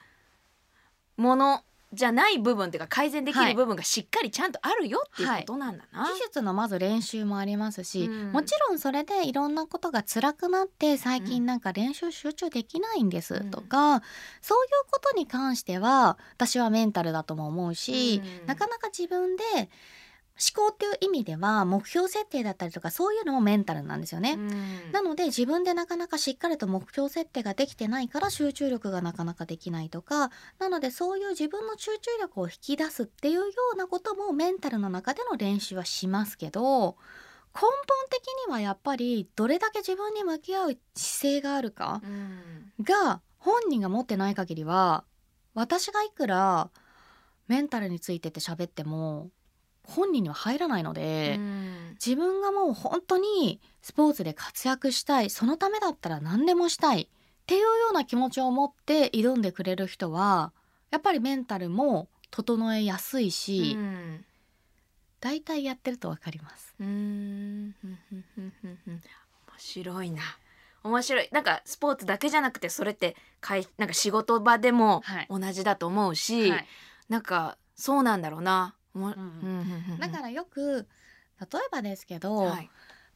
ものじゃない部分っていうか改善できはい。る部分がしっかりちゃんとあるよっていうことなんだな、技術のまず練習もありますし、うん。もちろんそれでいろんなことが辛くなって最うん。近なんか練習集中できないんですうん。とか、そういうことに関しては私はメンタルだとも思うし、うん。なかなか自分で思考っていう意味では目標設定だったりとかそういうのもメンタルなんですよね。うんなので自分でなかなかしっかりと目標設定ができてないから集中力がなかなかできないとかなのでそういう自分の集中力を引き出すっていうようなこともメンタルの中での練習はしますけど根本的にはやっぱりどれだけ自分に向き合う姿勢があるかうんが本人が持ってない限りは私がいくらメンタルについてって喋っても本人には入らないので。うん。自分がもう本当にスポーツで活躍したいそのためだったら何でもしたいっていうような気持ちを持って挑んでくれる人はやっぱりメンタルも整えやすいし、うん。大体やってるとわかります。面白いな面白いなん。かスポーツだけじゃなくてそれってかいなん。か仕事場でもはい同じだと思うし、はいなん。かそうなん。だろうな。だからよく例えばですけど、はい。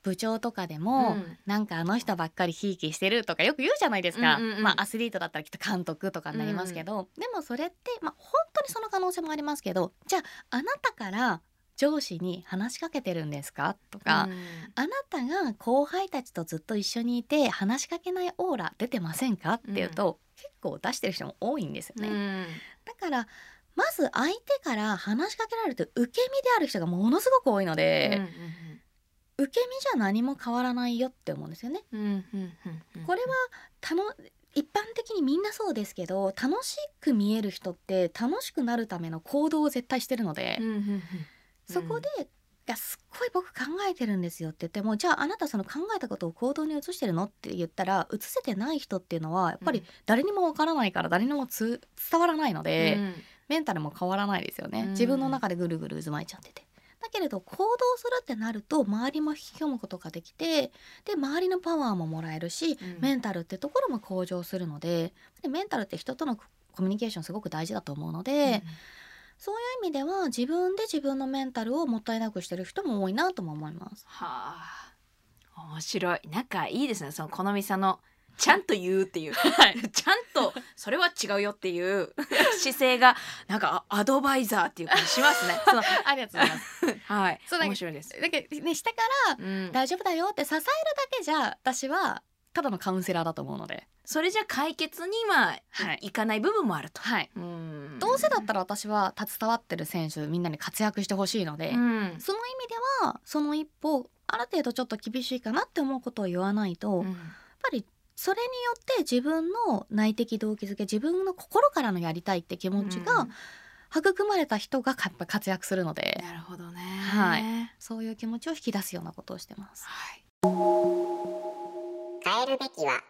部長とかでも、うん。なんかあの人ばっかりひいきしてるとかよく言うじゃないですか、うんうんうん。まあアスリートだったらきっと監督とかになりますけど、でもそれってまあ本当にその可能性もありますけどじゃああなたから上司に話しかけてるんですか？とか、あなたが後輩たちとずっと一緒にいて話しかけないオーラ出てませんか？っていうと、結構出してる人も多いんですよね。うん。だからまず相手から話しかけられると受け身である人がものすごく多いので、受け身じゃ何も変わらないよって思うんですよね。これはたの一般的にみんなそうですけど楽しく見える人って楽しくなるための行動を絶対してるので、そこで、いやすっごい僕考えてるんですよって言ってもじゃああなたその考えたことを行動に移してるのって言ったら移せてない人っていうのはやっぱり誰にもわからないから誰にもつ伝わらないので、うんメンタルも変わらないですよね、うん。自分の中でぐるぐる渦巻いちゃってて。だけれど行動するってなると周りも引き込むことができてで周りのパワーももらえるし、うん。メンタルってところも向上するのででメンタルって人とのコミュニケーションすごく大事だと思うので、そういう意味では自分で自分のメンタルをもったいなくしてる人も多いなとも思います。はあ。面白い。なんかいいですね。その好みさんのちゃんと言うっていう、ちゃんとそれは違うよっていう姿勢がなんかあアドバイザーっていう感じしますね。そのありがとうございます。はい面白いです。だけどね下からうん大丈夫だよって支えるだけじゃ私はただのカウンセラーだと思うので。それじゃ解決には、はいい、かない部分もあると。はい。うんどうせだったら私は携わってる選手みんなに活躍してほしいので、うんその意味ではその一歩ある程度ちょっと厳しいかなって思うことを言わないと、やっぱりそれによって自分の内的動機づけ自分の心からのやりたいって気持ちがうん。育まれた人がやっぱ活躍するので。なるほどね。はい。そういう気持ちを引き出すようなことをしてます。はい。変えるべきは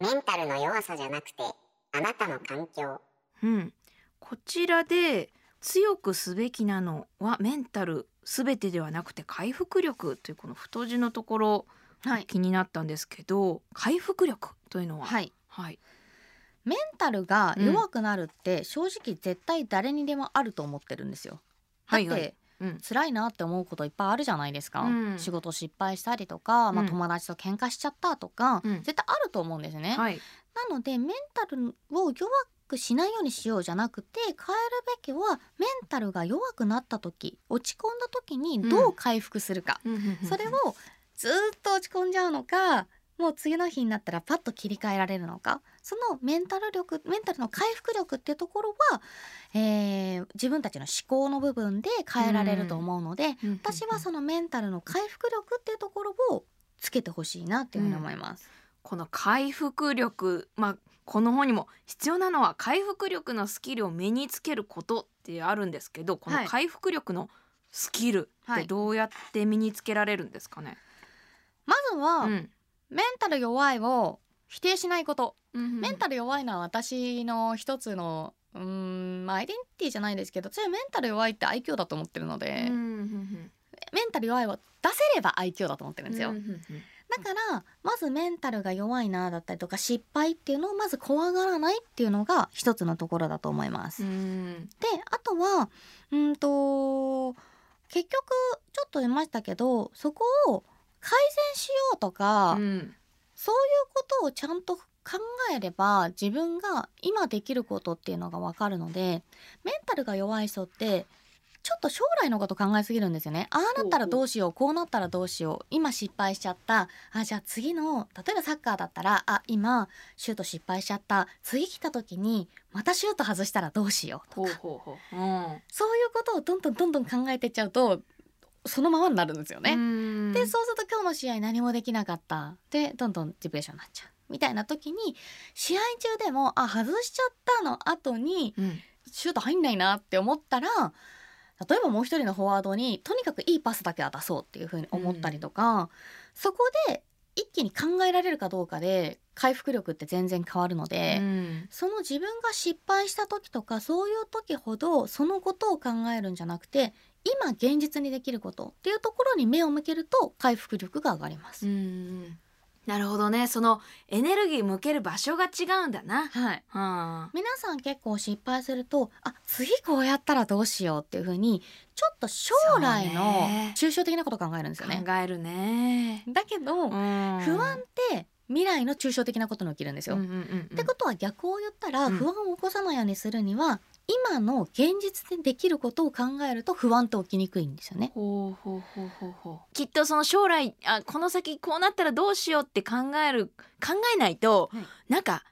メンタルの弱さじゃなくてあなたの環境。うん、こちらで強くすべきなのはメンタルすべてではなくて回復力というこの太字のところはい、気になったんですけど回復力というのは？はい。はい、メンタルが弱くなるって正直絶対誰にでもあると思ってるんですよ。だって、はい。はいうん。辛いなって思うこといっぱいあるじゃないですか、うん。仕事失敗したりとか、まあ、うん友達と喧嘩しちゃったとか、うん。絶対あると思うんですね、はい。なのでメンタルを弱くしないようにしようじゃなくて変えるべきはメンタルが弱くなった時落ち込んだ時にどう回復するか、それをずーっと落ち込んじゃうのかもう次の日になったらパッと切り替えられるのか。そのメンタル力メンタルの回復力っていうところは、えー自分たちの思考の部分で変えられると思うので、私はそのメンタルの回復力っていうところをつけてほしいなっていうふうに思います。この回復力まあこの本にも必要なのは回復力のスキルを身につけることってあるんですけどこのはい。回復力のスキルってどうやって身につけられるんですかね、まずは、うん。メンタル弱いを否定しないこと、うんメンタル弱いのは私の一つのうーんまあアイデンティティじゃないですけど私はメンタル弱いって愛嬌だと思ってるので、うんうんメンタル弱いを出せれば愛嬌だと思ってるんですよ、うんうんうん。だからまずメンタルが弱いなだったりとか失敗っていうのをまず怖がらないっていうのが一つのところだと思います、うん。であとはうんと結局ちょっと言いましたけどそこを改善しようとか、うん。そういうことをちゃんと考えれば自分が今できることっていうのが分かるのでメンタルが弱い人ってちょっと将来のこと考えすぎるんですよね。ああなったらどうしようこうなったらどうしよう今失敗しちゃった。あじゃあ次の例えばサッカーだったらあ今シュート失敗しちゃった。次来た時にまたシュート外したらどうしようとか。そういうことをどんどんどんどん考えてっちゃうとそのままになるんですよね。うん。でそうすると今日の試合何もできなかった。でどんどんディプレッションになっちゃう。みたいな時に試合中でもあ外しちゃったの。後にうん。シュート入んないなって思ったら例えばもう一人のフォワードにとにかくいいパスだけは出そうっていうふうに思ったりとか、そこで一気に考えられるかどうかで回復力って全然変わるので。うん。その自分が失敗した時とかそういう時ほどそのことを考えるんじゃなくて今現実にできることっていうところに目を向けると回復力が上がります。うんなるほどねそのエネルギー向ける場所が違うんだな。はいは皆さん結構失敗するとあ次こうやったらどうしようっていう風にちょっと将来のね抽象的なことを考えるんですあよね。考えるね。だけど、不不安って未来の抽象的なことに起きるんですよ。うんうんうんうんってことは逆を言ったらうん不安を起こさないようにするには、今の現実でできることを考えると不安って起きにくいんですよね。ほうほうほうほうほう。きっとその将来あこの先こうなったらどうしようって考える考えないと、はい。なんか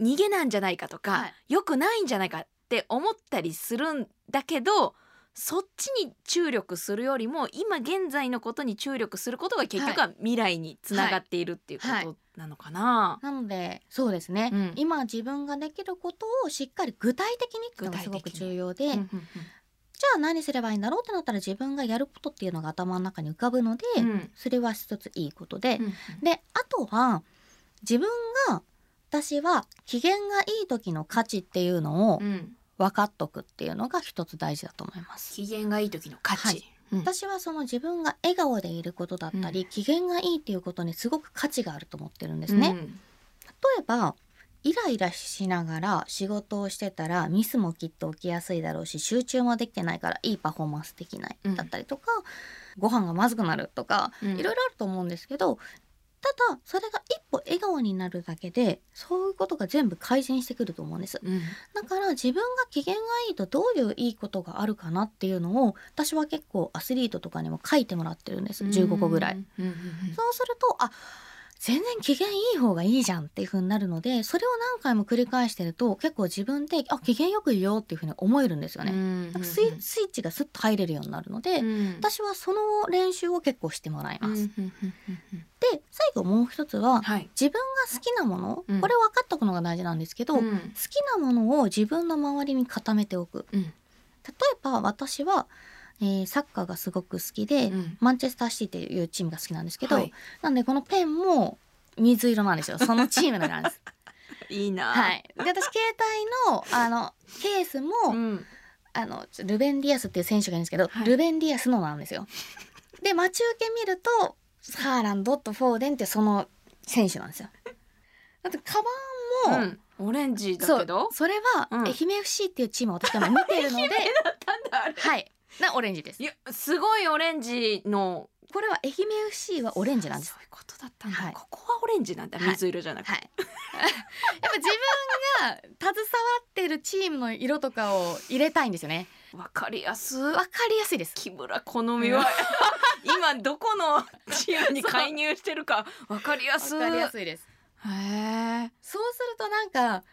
逃げなんじゃないかとか、はい。良くないんじゃないかって思ったりするんだけどそっちに注力するよりも今現在のことに注力することが結局は未来につながっているっていうことなのかな。なのでそうですね、うん。今自分ができることをしっかり具体的にっていうのがすごく重要で、うんうんうん。じゃあ何すればいいんだろうってなったら自分がやることっていうのが頭の中に浮かぶので、うん。それは一ついいことで、うん。であとは自分が私は機嫌がいい時の価値っていうのをうん分かっとくっていうのが一つ大事だと思います。機嫌がいい時の価値。はいうん私はその自分が笑顔でいることだったり、機嫌がいいっていうことにすごく価値があると思ってるんですね。うん例えばイライラしながら仕事をしてたらミスもきっと起きやすいだろうし集中もできてないからいいパフォーマンスできないうんだったりとか、ご飯がまずくなるとかうんいろいろあると思うんですけどただそれが一歩笑顔になるだけでそういうことが全部改善してくると思うんです。うん。だから自分が機嫌がいいとどういういいことがあるかなっていうのを私は結構アスリートとかにも書いてもらってるんです。15個ぐらい。そうするとあ全然機嫌いい方がいいじゃんっていう風になるのでそれを何回も繰り返してると結構自分であ機嫌よくいようっていう風に思えるんですよね。うんなんかスイッチがスッと入れるようになるので、うん私はその練習を結構してもらいます。で最後もう一つははい。自分が好きなもの、うんこれ分かっとくのが大事なんですけど、好うんきなものを自分の周りに固めておく。うんば私は、えーサッカーがすごく好きで、うん。マンチェスターシティっていうチームが好きなんですけど、はい。なんでこのペンも水色なんですよ。そのチームのなんです。いいな。はい、で私携帯のあのケースも、うん。あのルベン・ディアスっていう選手がいるんですけど、はい。ルベン・ディアスのなんですよ。で待ち受け見るとハーランドとフォーデンってその選手なんですよ。だってカバンも、うん。オレンジだけど？それは、うん。愛媛 FC っていうチームを私は見てるので はいなオレンジです。いやすごいオレンジの。これは愛媛 FC はオレンジなんです。そういうことだったんだ、はい。ここはオレンジなんだ。はい。水色じゃなくて、はい。やっぱ自分が携わってるチームの色とかを入れたいんですよね。わかりやす。わかりやすいです。木村好みは。今どこのチームに介入してるか。わかりやす。わかりやすいです。へえそうするとなんか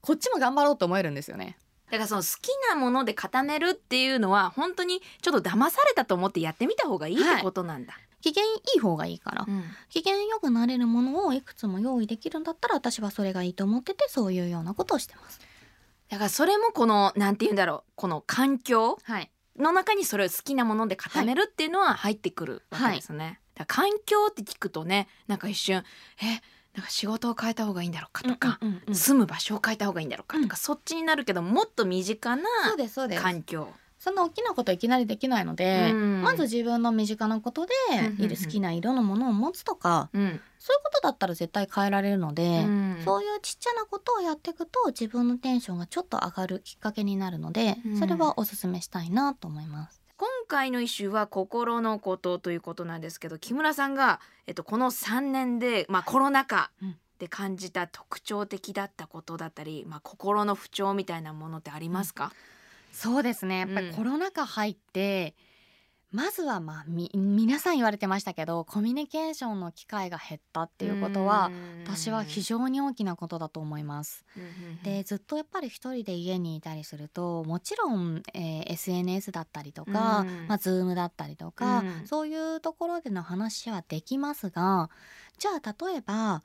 こっちも頑張ろうと思えるんですよねだからその好きなもので固めるっていうのは本当にちょっと騙されたと思ってやってみた方がいいってことなんだ、機嫌いい方がいいから、うん。機嫌よくなれるものをいくつも用意できるんだったら私はそれがいいと思っててそういうようなことをしてます。だからそれもこのなんて言うんだろうこの環境はい。の中にそれを好きなもので固めるっていうのは入ってくるわけですね。だから環境って聞くとねなんか一瞬えなんか仕事を変えた方がいいんだろうかとか、うんうんうん住む場所を変えた方がいいんだろうかとか、うん。そっちになるけどもっと身近な環境。そんな大きなこといきなりできないので、うん。まず自分の身近なことでうん好きな色のものを持つとか、うん。そういうことだったら絶対変えられるので、うん。そういうちっちゃなことをやっていくと自分のテンションがちょっと上がるきっかけになるので、うんそれはおすすめしたいなと思います。今回のイシューは心のことということなんですけど木村さんが、えっと、この3年で、まあ、コロナ禍うん。で感じた特徴的だったことだったり、まあ、心の不調みたいなものってありますか、そうですね。やっぱりコロナ禍入って、まずはまあみ皆さん言われてましたけどコミュニケーションの機会が減ったっていうことは私は非常に大きなことだと思います。でずっとやっぱり一人で家にいたりするともちろん、えー SNS だったりとか、うん。まあ、Zoom だったりとか、うん。そういうところでの話はできますがじゃあ例えば、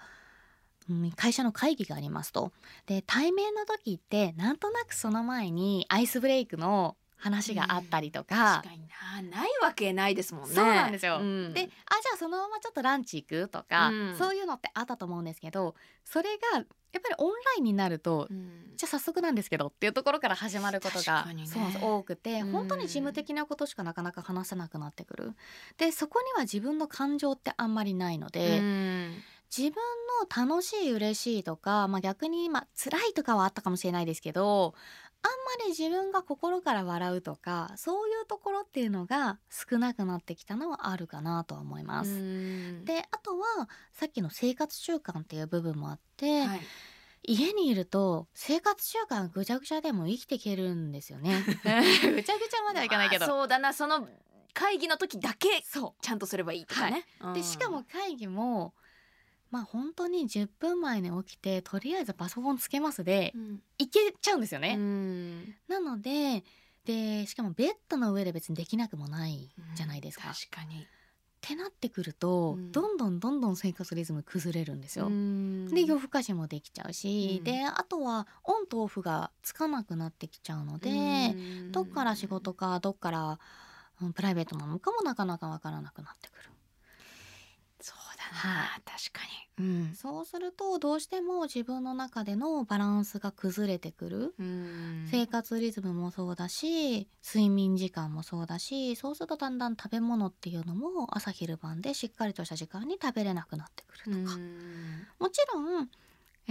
うん会社の会議がありますと。で対面の時ってなんとなくその前にアイスブレイクの話があったりとか、確かにな。ないわけないですもんね。そうなんですよ。うん。であじゃあそのままちょっとランチ行くとか、うん。そういうのってあったと思うんですけどそれがやっぱりオンラインになるとうん。じゃあ早速なんですけどっていうところから始まることが、ね。多くてうん。本当に事務的なことしかなかなか話せなくなってくる。でそこには自分の感情ってあんまりないので、うん。自分の楽しい嬉しいとか、まあ、逆にまあ辛いとかはあったかもしれないですけどまり自分が心から笑うとかそういうところっていうのが少なくなってきたのはあるかなとは思います。うん。であとはさっきの生活習慣っていう部分もあって、はい。家にいると生活習慣ぐちゃぐちゃでも生きていけるんですよね。ぐちゃぐちゃまではいかないけど。まあそうだな。その会議の時だけそちゃんとすればいいとかね、うでしかも会議もまあ本当に10分前に起きてとりあえずパソコンつけますでうんいけちゃうんですよね。うんなのででしかもベッドの上で別にできなくもないじゃないですか。っ確かにてなってくると、うんどんどんどんどん生活リズム崩れるんですよ。うんで夜更かしもできちゃうし、うんであとはオンとオフがつかなくなってきちゃうので、うんどっから仕事かどっから、うんプライベートなのかもなかなかわからなくなってくる。は確かに。うん。そうするとどうしても自分の中でのバランスが崩れてくる。うん。生活リズムもそうだし睡眠時間もそうだしそうするとだんだん食べ物っていうのも朝昼晩でしっかりとした時間に食べれなくなってくるとか、うん。もちろん、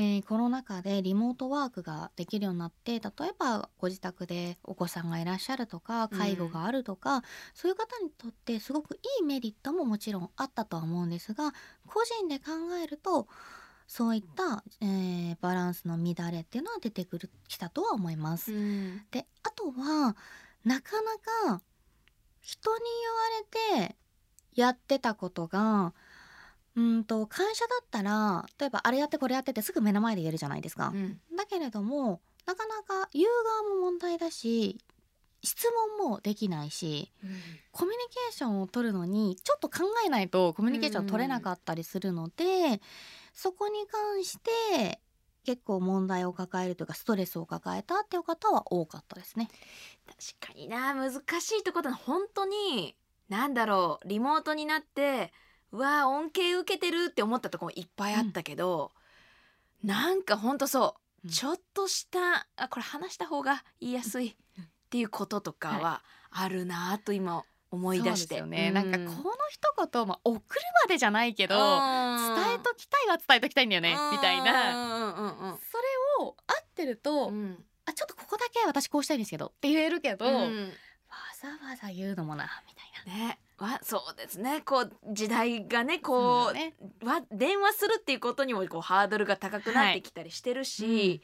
えーコロナ禍でリモートワークができるようになって例えばご自宅でお子さんがいらっしゃるとか介護があるとか、そういう方にとってすごくいいメリットももちろんあったとは思うんですが個人で考えるとそういった、えーバランスの乱れっていうのは出てくるきたとは思います。うんであとはなかなか人に言われてやってたことがうんと会社だったら例えばあれやってこれやってってすぐ目の前で言えるじゃないですか。うんだけれどもなかなか言う側も問題だし質問もできないしコミュニケーションを取るのにちょっと考えないとコミュニケーション取れなかったりするので、そこに関して結構問題を抱えるというかストレスを抱えたっていう方は多かったですね。確かにな難しいところだ本当になんだろうリモートになってうわー恩恵受けてるって思ったところもいっぱいあったけど、なんか本当そう、うんちょっとしたあこれ話した方が言いやすいっていうこととかはあるなと今思い出して。ね、うなんかこの一言、まあ、送るまでじゃないけど伝伝えときたいは伝えときたいんだよねみたいな。うんうんうんうんそれを合ってると、うん。あちょっとここだけ私こうしたいんですけどって言えるけど、うん。わざわざ言うのもなみたいねわそうですね。こう時代がねなこう、ね。わ電話するっていうことにもこうハードルが高くなってきたりしてるし、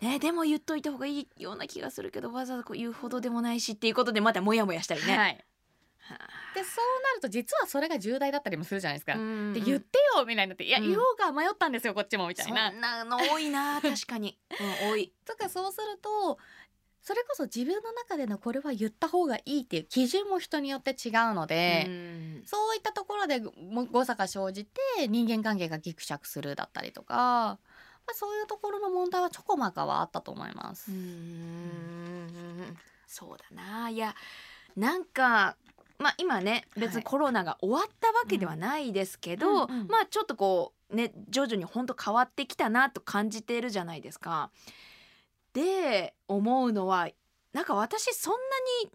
ね、でも言っといた方がいいような気がするけどわざわざこう言うほどでもないしっていうことでまたモヤモヤしたりね。はい、はでそうなると実はそれが重大だったりもするじゃないですか。で言ってよみたいになって「いや、うん。言おうか迷ったんですよこっちも」みたいな。そ。んなの多いな確かに、うん、多い。とかそうするとそれこそ自分の中でのこれは言った方がいいっていう基準も人によって違うので、うんそういったところでも誤差が生じて人間関係がギクシャクするだったりとか、まあ、そういうところの問題はちょこまかはあったと思います。うんそうだないやなんかまあ今ね別はいにコロナが終わったわけではないですけど、まあちょっとこうね徐々に本当変わってきたなと感じているじゃないですか。で思うのはなんか私そんな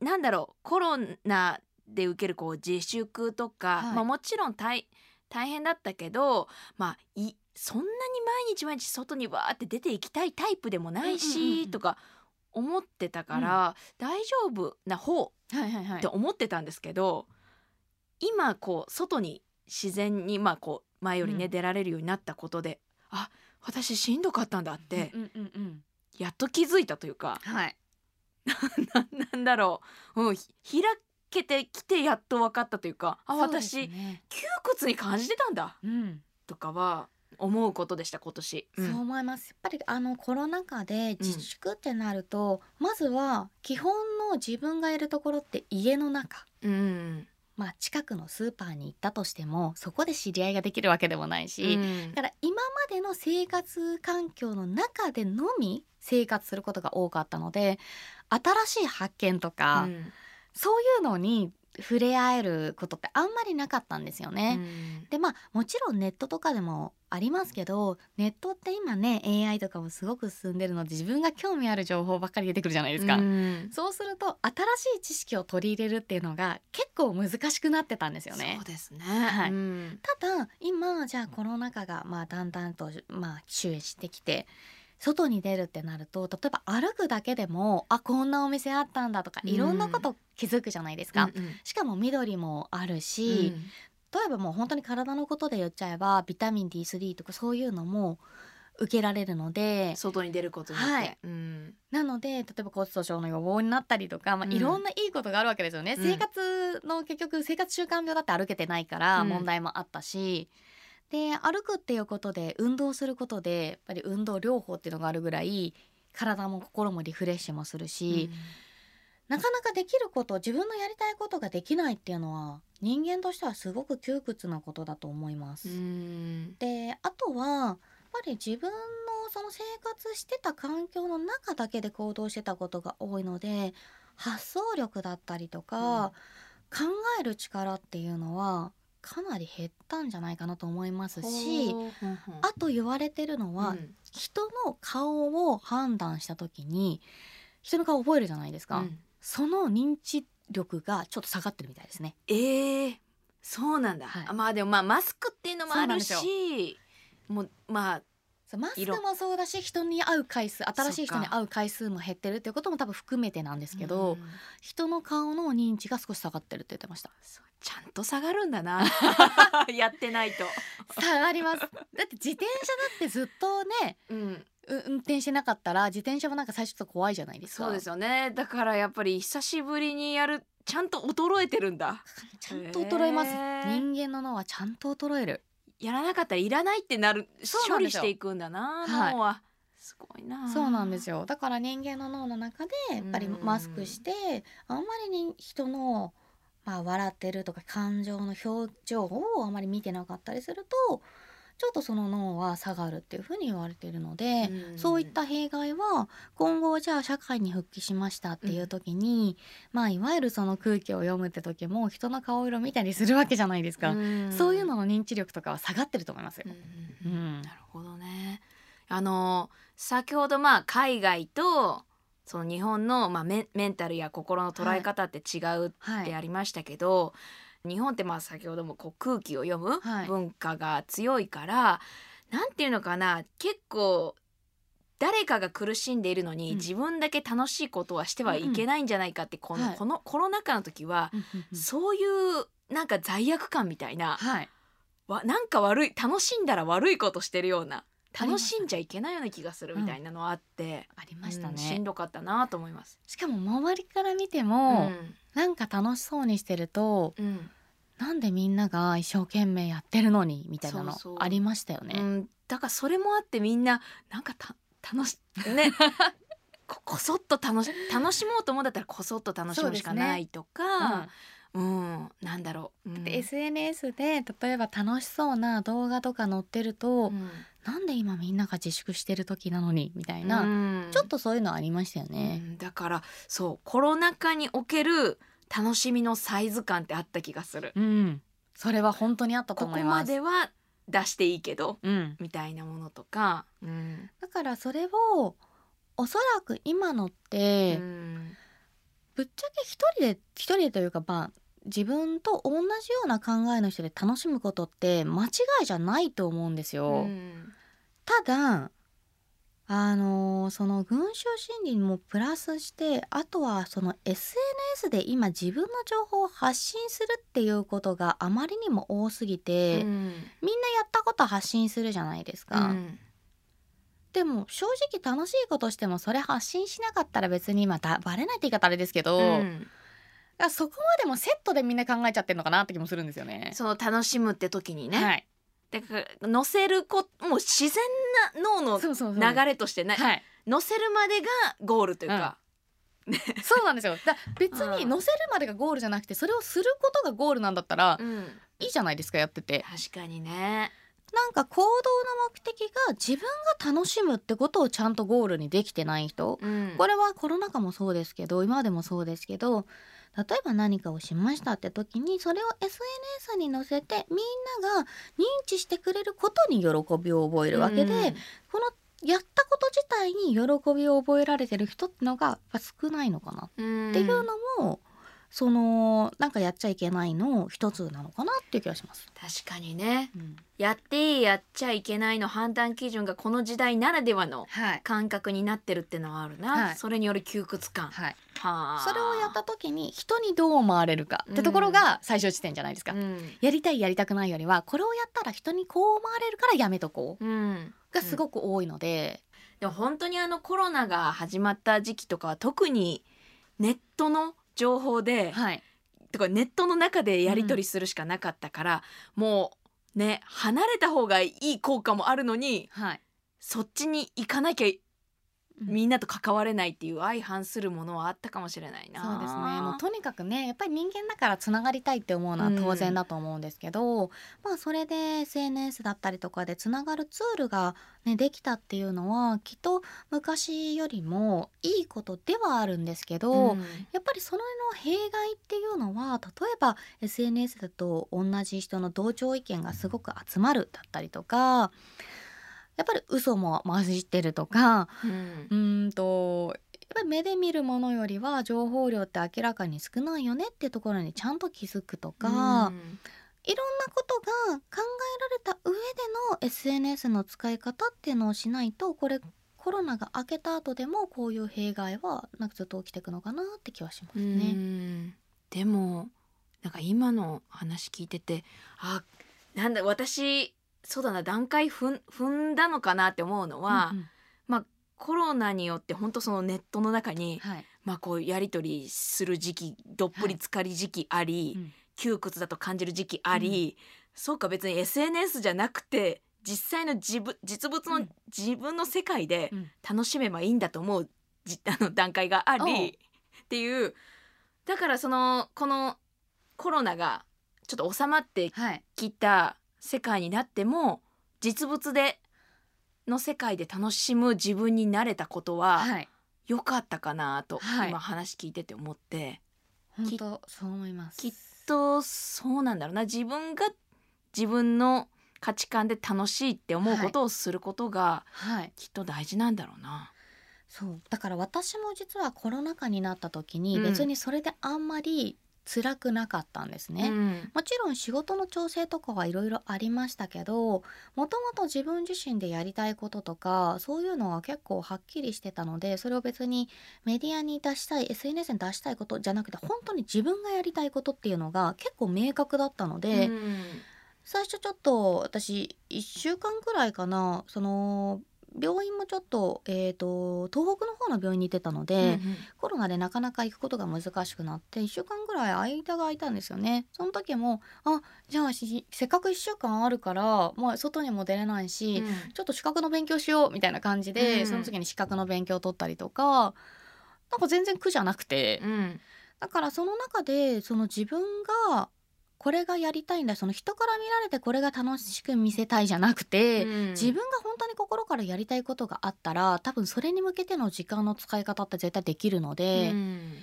になんだろうコロナで受けるこう自粛とか、はい。まあもちろん大大変だったけどまあいそんなに毎日毎日外にわーって出ていきたいタイプでもないし、うんうんうんうん。とか思ってたから、大丈夫な方って思ってたんですけど今こう外に自然にまあこう前よりね、うん。出られるようになったことであ私しんどかったんだって。うんうんうんやっと気づいたというかはい。ななんだろう、うん、ひ開けてきてやっと分かったというかあ私ね窮屈に感じてたんだうんとかは思うことでした今年。そう思います。やっぱりあのコロナ禍で自粛ってなると、まずは基本の自分がいるところって家の中。うんまあ近くのスーパーに行ったとしてもそこで知り合いができるわけでもないし、うんだから今までの生活環境の中でのみ生活することが多かったので新しい発見とか、うんそういうのに触れ合えることってあんまりなかったんですよね。うんでまあもちろんネットとかでもありますけどネットって今ね AI とかもすごく進んでるので自分が興味ある情報ばっかり出てくるじゃないですか。うんそうすると新しい知識を取り入れるっていうのが結構難しくなってたんですよねそう。ですね。はいうんただ今じゃあコロナ禍がまあだんだんとまあ周囲してきて外に出るってなると例えば歩くだけでもあこんなお店あったんだとかうん。いろんなこと気づくじゃないですか。うんうん。しかも緑もあるし、例えばもう本当に体のことで言っちゃえばビタミン D3 とかそういうのも受けられるので外に出ることによって、はい。うん。なので例えば骨粗しょうの予防になったりとか、まあ、うん。いろんないいことがあるわけですよね、うん。生活の結局生活習慣病だって歩けてないからうん。問題もあったし、で歩くっていうことで運動することでやっぱり運動療法っていうのがあるぐらい体も心もリフレッシュもするし、なかなかできること自分のやりたいことができないっていうのは人間としてはすごく窮屈なことだと思います。うん。であとはやっぱり自分のその生活してた環境の中だけで行動してたことが多いので発想力だったりとか、考える力っていうのはかなり減ったんじゃないかなと思いますしあと言われてるのは、うん。人の顔を判断した時に人の顔覚えるじゃないですか、うん。その認知力がちょっと下がってるみたいですね。えー、そうなんだ、はい。あまあでもまあマスクっていうのもあるしもうまあそうマス色。クもそうだし人に会う回数新しい人に会う回数も減ってるっていうことも多分含めてなんですけど、うん人の顔の認知が少し下がってるって言ってました。ちゃんと下がるんだな。やってないと、下がります。だって自転車だってずっとねうん、う運転してなかったら自転車もなんか最初ちょっと怖いじゃないですか。そうですよね。だからやっぱり久しぶりにやるちゃんと衰えてるんだ。ちゃんと衰えます、へー。人間の脳はちゃんと衰えるやらなかったらいらないってなる処理していくんだなはい。脳は、すごいな。そうなんですよ。だから人間の脳の中でやっぱりマスクしてあんまりに人の、まあ、笑ってるとか感情の表情をあまり見てなかったりするとちょっとその脳は下がるっていうふうに言われているので、うん。そういった弊害は今後じゃあ社会に復帰しましたっていう時に、まあいわゆるその空気を読むって時も人の顔色見たりするわけじゃないですか、ん。そういうのの認知力とかは下がってると思いますよ。うん。うんうん。うん。なるほどね。あの先ほどまあ海外とその日本のまあメンメンタルや心の捉え方って違うはい。ってありましたけど、日本ってまあ先ほどもこう空気を読むはい。文化が強いから、なんていうのかな結構誰かが苦しんでいるのに、うん。自分だけ楽しいことはしてはいけないんじゃないかってこの,、はい。このコロナ禍の時は、うんうんうん。そういうなんか罪悪感みたいな、はい。わなんか悪い楽しんだら悪いことしてるような楽しんじゃいけないような気がするみたいなのあって、ありましたうんしねんどかったなと思います。しかも周りから見てうも、んなんか楽しそうにしてるとうん。なんでみんなが一生懸命やってるのにみたいなのそうそう。ありましたよね。うん、だからそれもあってみんななんかた楽しね。ここそっと楽し楽しもうと思うんだったらこそっと楽しむしかないとかう、ん、なんだろう、うん。で SNS で例えば楽しそうな動画とか載ってると、うんなんで今みんなが自粛してる時なのにみたいな、うん。ちょっとそういうのありましたようね。ん。だからそうコロナ禍における楽しみのサイズ感ってあった気がする。うん、それは本当にあったとここ思います。までは出していいけどうん、みたいなものとか、うん。だからそれをおそらく今のって、うん。ぶっちゃけ一人で一人でというかまあ自分と同じような考えの人で楽しむことって間違いじゃないと思うんですよ。うんただあのーその群衆心理にもプラスしてあとはその SNS で今自分の情報を発信するっていうことがあまりにも多すぎて、うんみんなやったこと発信するじゃないですか。うんでも正直楽しいことしてもそれ発信しなかったら別に今だバレないって言い方あれですけど、うんらそこまでもセットでみんな考えちゃってるのかなって気もするんですよね。その楽しむって時にね、はい、だから乗せるこもう自然な脳の流れとしてね、はい、乗せるまでがゴールというか、そうなんですよ。だ別にうん。乗せるまでがゴールじゃなくてそれをすることがゴールなんだったらうん。いいじゃないですかやってて。確かにね。なんか行動の目的が自分が楽しむってことをちゃんとゴールにできてない人。うん。これはコロナ禍もそうですけど今でもそうですけど例えば何かをしましたって時にそれを SNS に載せてみんなが認知してくれることに喜びを覚えるわけで、このやったこと自体に喜びを覚えられてる人ってのが少ないのかなうんっていうのも、そのなんかやっちゃいけないの一つなのかなっていう気がします。確かにね。うん。やっていいやっちゃいけないの判断基準がこの時代ならではのはい、感覚になってるってのはあるな、はい。それによる窮屈感、はい、はあ。それをやった時に人にどう思われるかってところが最終地点じゃないですか。うん。やりたいやりたくないよりはこれをやったら人にこう思われるからやめとこう。うん。がすごく多いので、でも本当にあのコロナが始まった時期とかは特にネットの情報で、はい、とかネットの中でやり取りするしかなかったから、もうね離れた方がいい効果もあるのにはい、そっちに行かなきゃうんみんなと関われないっていう相反するものはあったかもしれないな。そうですね。もうとにかくねやっぱり人間だからつながりたいって思うのは当然だと思うんですけど、まあそれで SNS だったりとかでつながるツールが、ね、できたっていうのはきっと昔よりもいいことではあるんですけど、うん。やっぱりそれの弊害っていうのは例えば SNS だと同じ人の同調意見がすごく集まるだったりとかやっぱり嘘も混じってるとかうん。うーんとやっぱり目で見るものよりは情報量って明らかに少ないよねっていうところにちゃんと気づくとか、うん。いろんなことが考えられた上での SNS の使い方っていうのをしないとこれコロナが明けた後でもこういう弊害はなんかずっと起きていくのかなって気はしますうね。ん。でもなんか今の話聞いててあなんだ私そうだな段階踏んだのかなって思うのは、うんうん。コロナによって本当そのネットの中に、はい。まあ、こうやり取りする時期どっぷり浸かり時期あり、うん。窮屈だと感じる時期あり、そうか別に SNS じゃなくて実際の自分実物のうん。自分の世界でうん。楽しめばいいんだと思うじ あの段階がありっていう。だからそのこのコロナがちょっと収まってはい。きた世界になっても実物での世界で楽しむ自分になれたことははい。良かったかなと、はい。今話聞いてて思って。本当そう思います。きっとそうなんだろうな。自分が自分の価値観で楽しいって思うことをすることがはい。きっと大事なんだろうな。そう。だから私も実はコロナ禍になった時にうん。別にそれであんまり辛くなかったんですね、うん。もちろん仕事の調整とかはいろいろありましたけどもともと自分自身でやりたいこととかそういうのが結構はっきりしてたのでそれを別にメディアに出したい SNS に出したいことじゃなくて本当に自分がやりたいことっていうのが結構明確だったので、うん。最初ちょっと私1週間くらいかなその病院もちょっと,、えー、と東北の方の病院に行ってたので、コロナでなかなか行くことが難しくなって1週間ぐらい間が空いたんですよね。その時もあじゃあしせっかく1週間あるから、まあ、外にも出れないし、うん。ちょっと資格の勉強しようみたいな感じで、うんその時に資格の勉強を取ったりとかなんか全然苦じゃなくて、うん。だからその中でその自分がこれがやりたいんだ。その人から見られてこれが楽しく見せたいじゃなくて、うん。自分が本当に心からやりたいことがあったら多分それに向けての時間の使い方って絶対できるので、うん。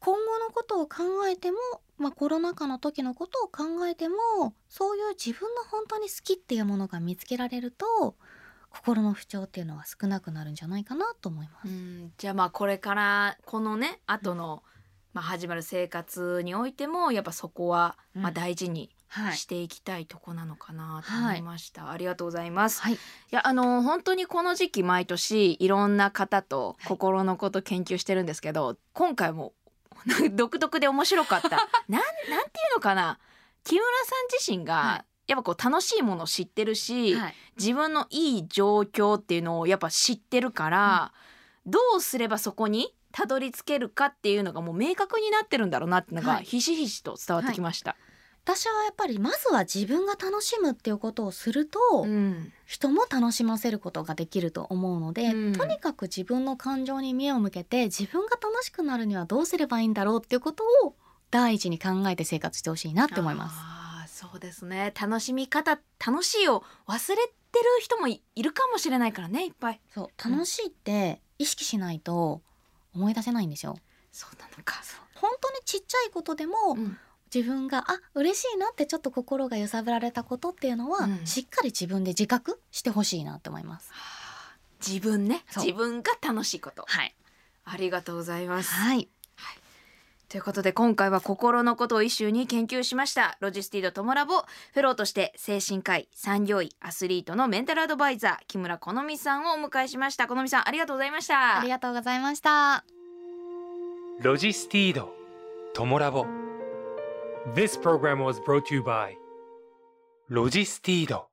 今後のことを考えても、まあ、コロナ禍の時のことを考えてもそういう自分の本当に好きっていうものが見つけられると心の不調っていうのは少なくなるんじゃないかなと思います。うん。じゃあまあこれからこのね後の、まあ、始まる生活においてもやっぱそこは、うん。まあ、大事にはい。していきたいとこなのかなと思いました、ありがとうございます、はい。いやあの本当にこの時期毎年いろんな方と心のこと研究してるんですけど、今回も独特で面白かった。なんなんていうのかな。木村さん自身が、はい。やっぱこう楽しいものを知ってるし、はい。自分のいい状況っていうのをやっぱ知ってるから、どうすればそこにたどり着けるかっていうのがもう明確になってるんだろうなっていうのがはい。ひしひしと伝わってきました。私はやっぱりまずは自分が楽しむっていうことをすると、うん。人も楽しませることができると思うので、うん。とにかく自分の感情に目を向けて自分が楽しくなるにはどうすればいいんだろうっていうことを第一に考えて生活してほしいなって思います。そうですね。楽しみ方楽しいを忘れてる人もいいるかもしれないからねいっぱい。そう楽しいって意識しないと思い出せないんですよ。そうなのか。本当にちっちゃいことでも、うん。自分があ嬉しいなってちょっと心が揺さぶられたことっていうのは、うん。しっかり自分で自覚してほしいなって思います。自分ね。自分が楽しいこと。はい、ありがとうございます。はい、ということで今回は心のことを一緒に研究しました。 LOGISTEED トモラボフェローとして精神科医産業医アスリートのメンタルアドバイザー木村好珠さんをお迎えしました。好珠さんありがとうございました。ありがとうございました。ロジスティードトモラボ。This program was brought to you by ロジスティード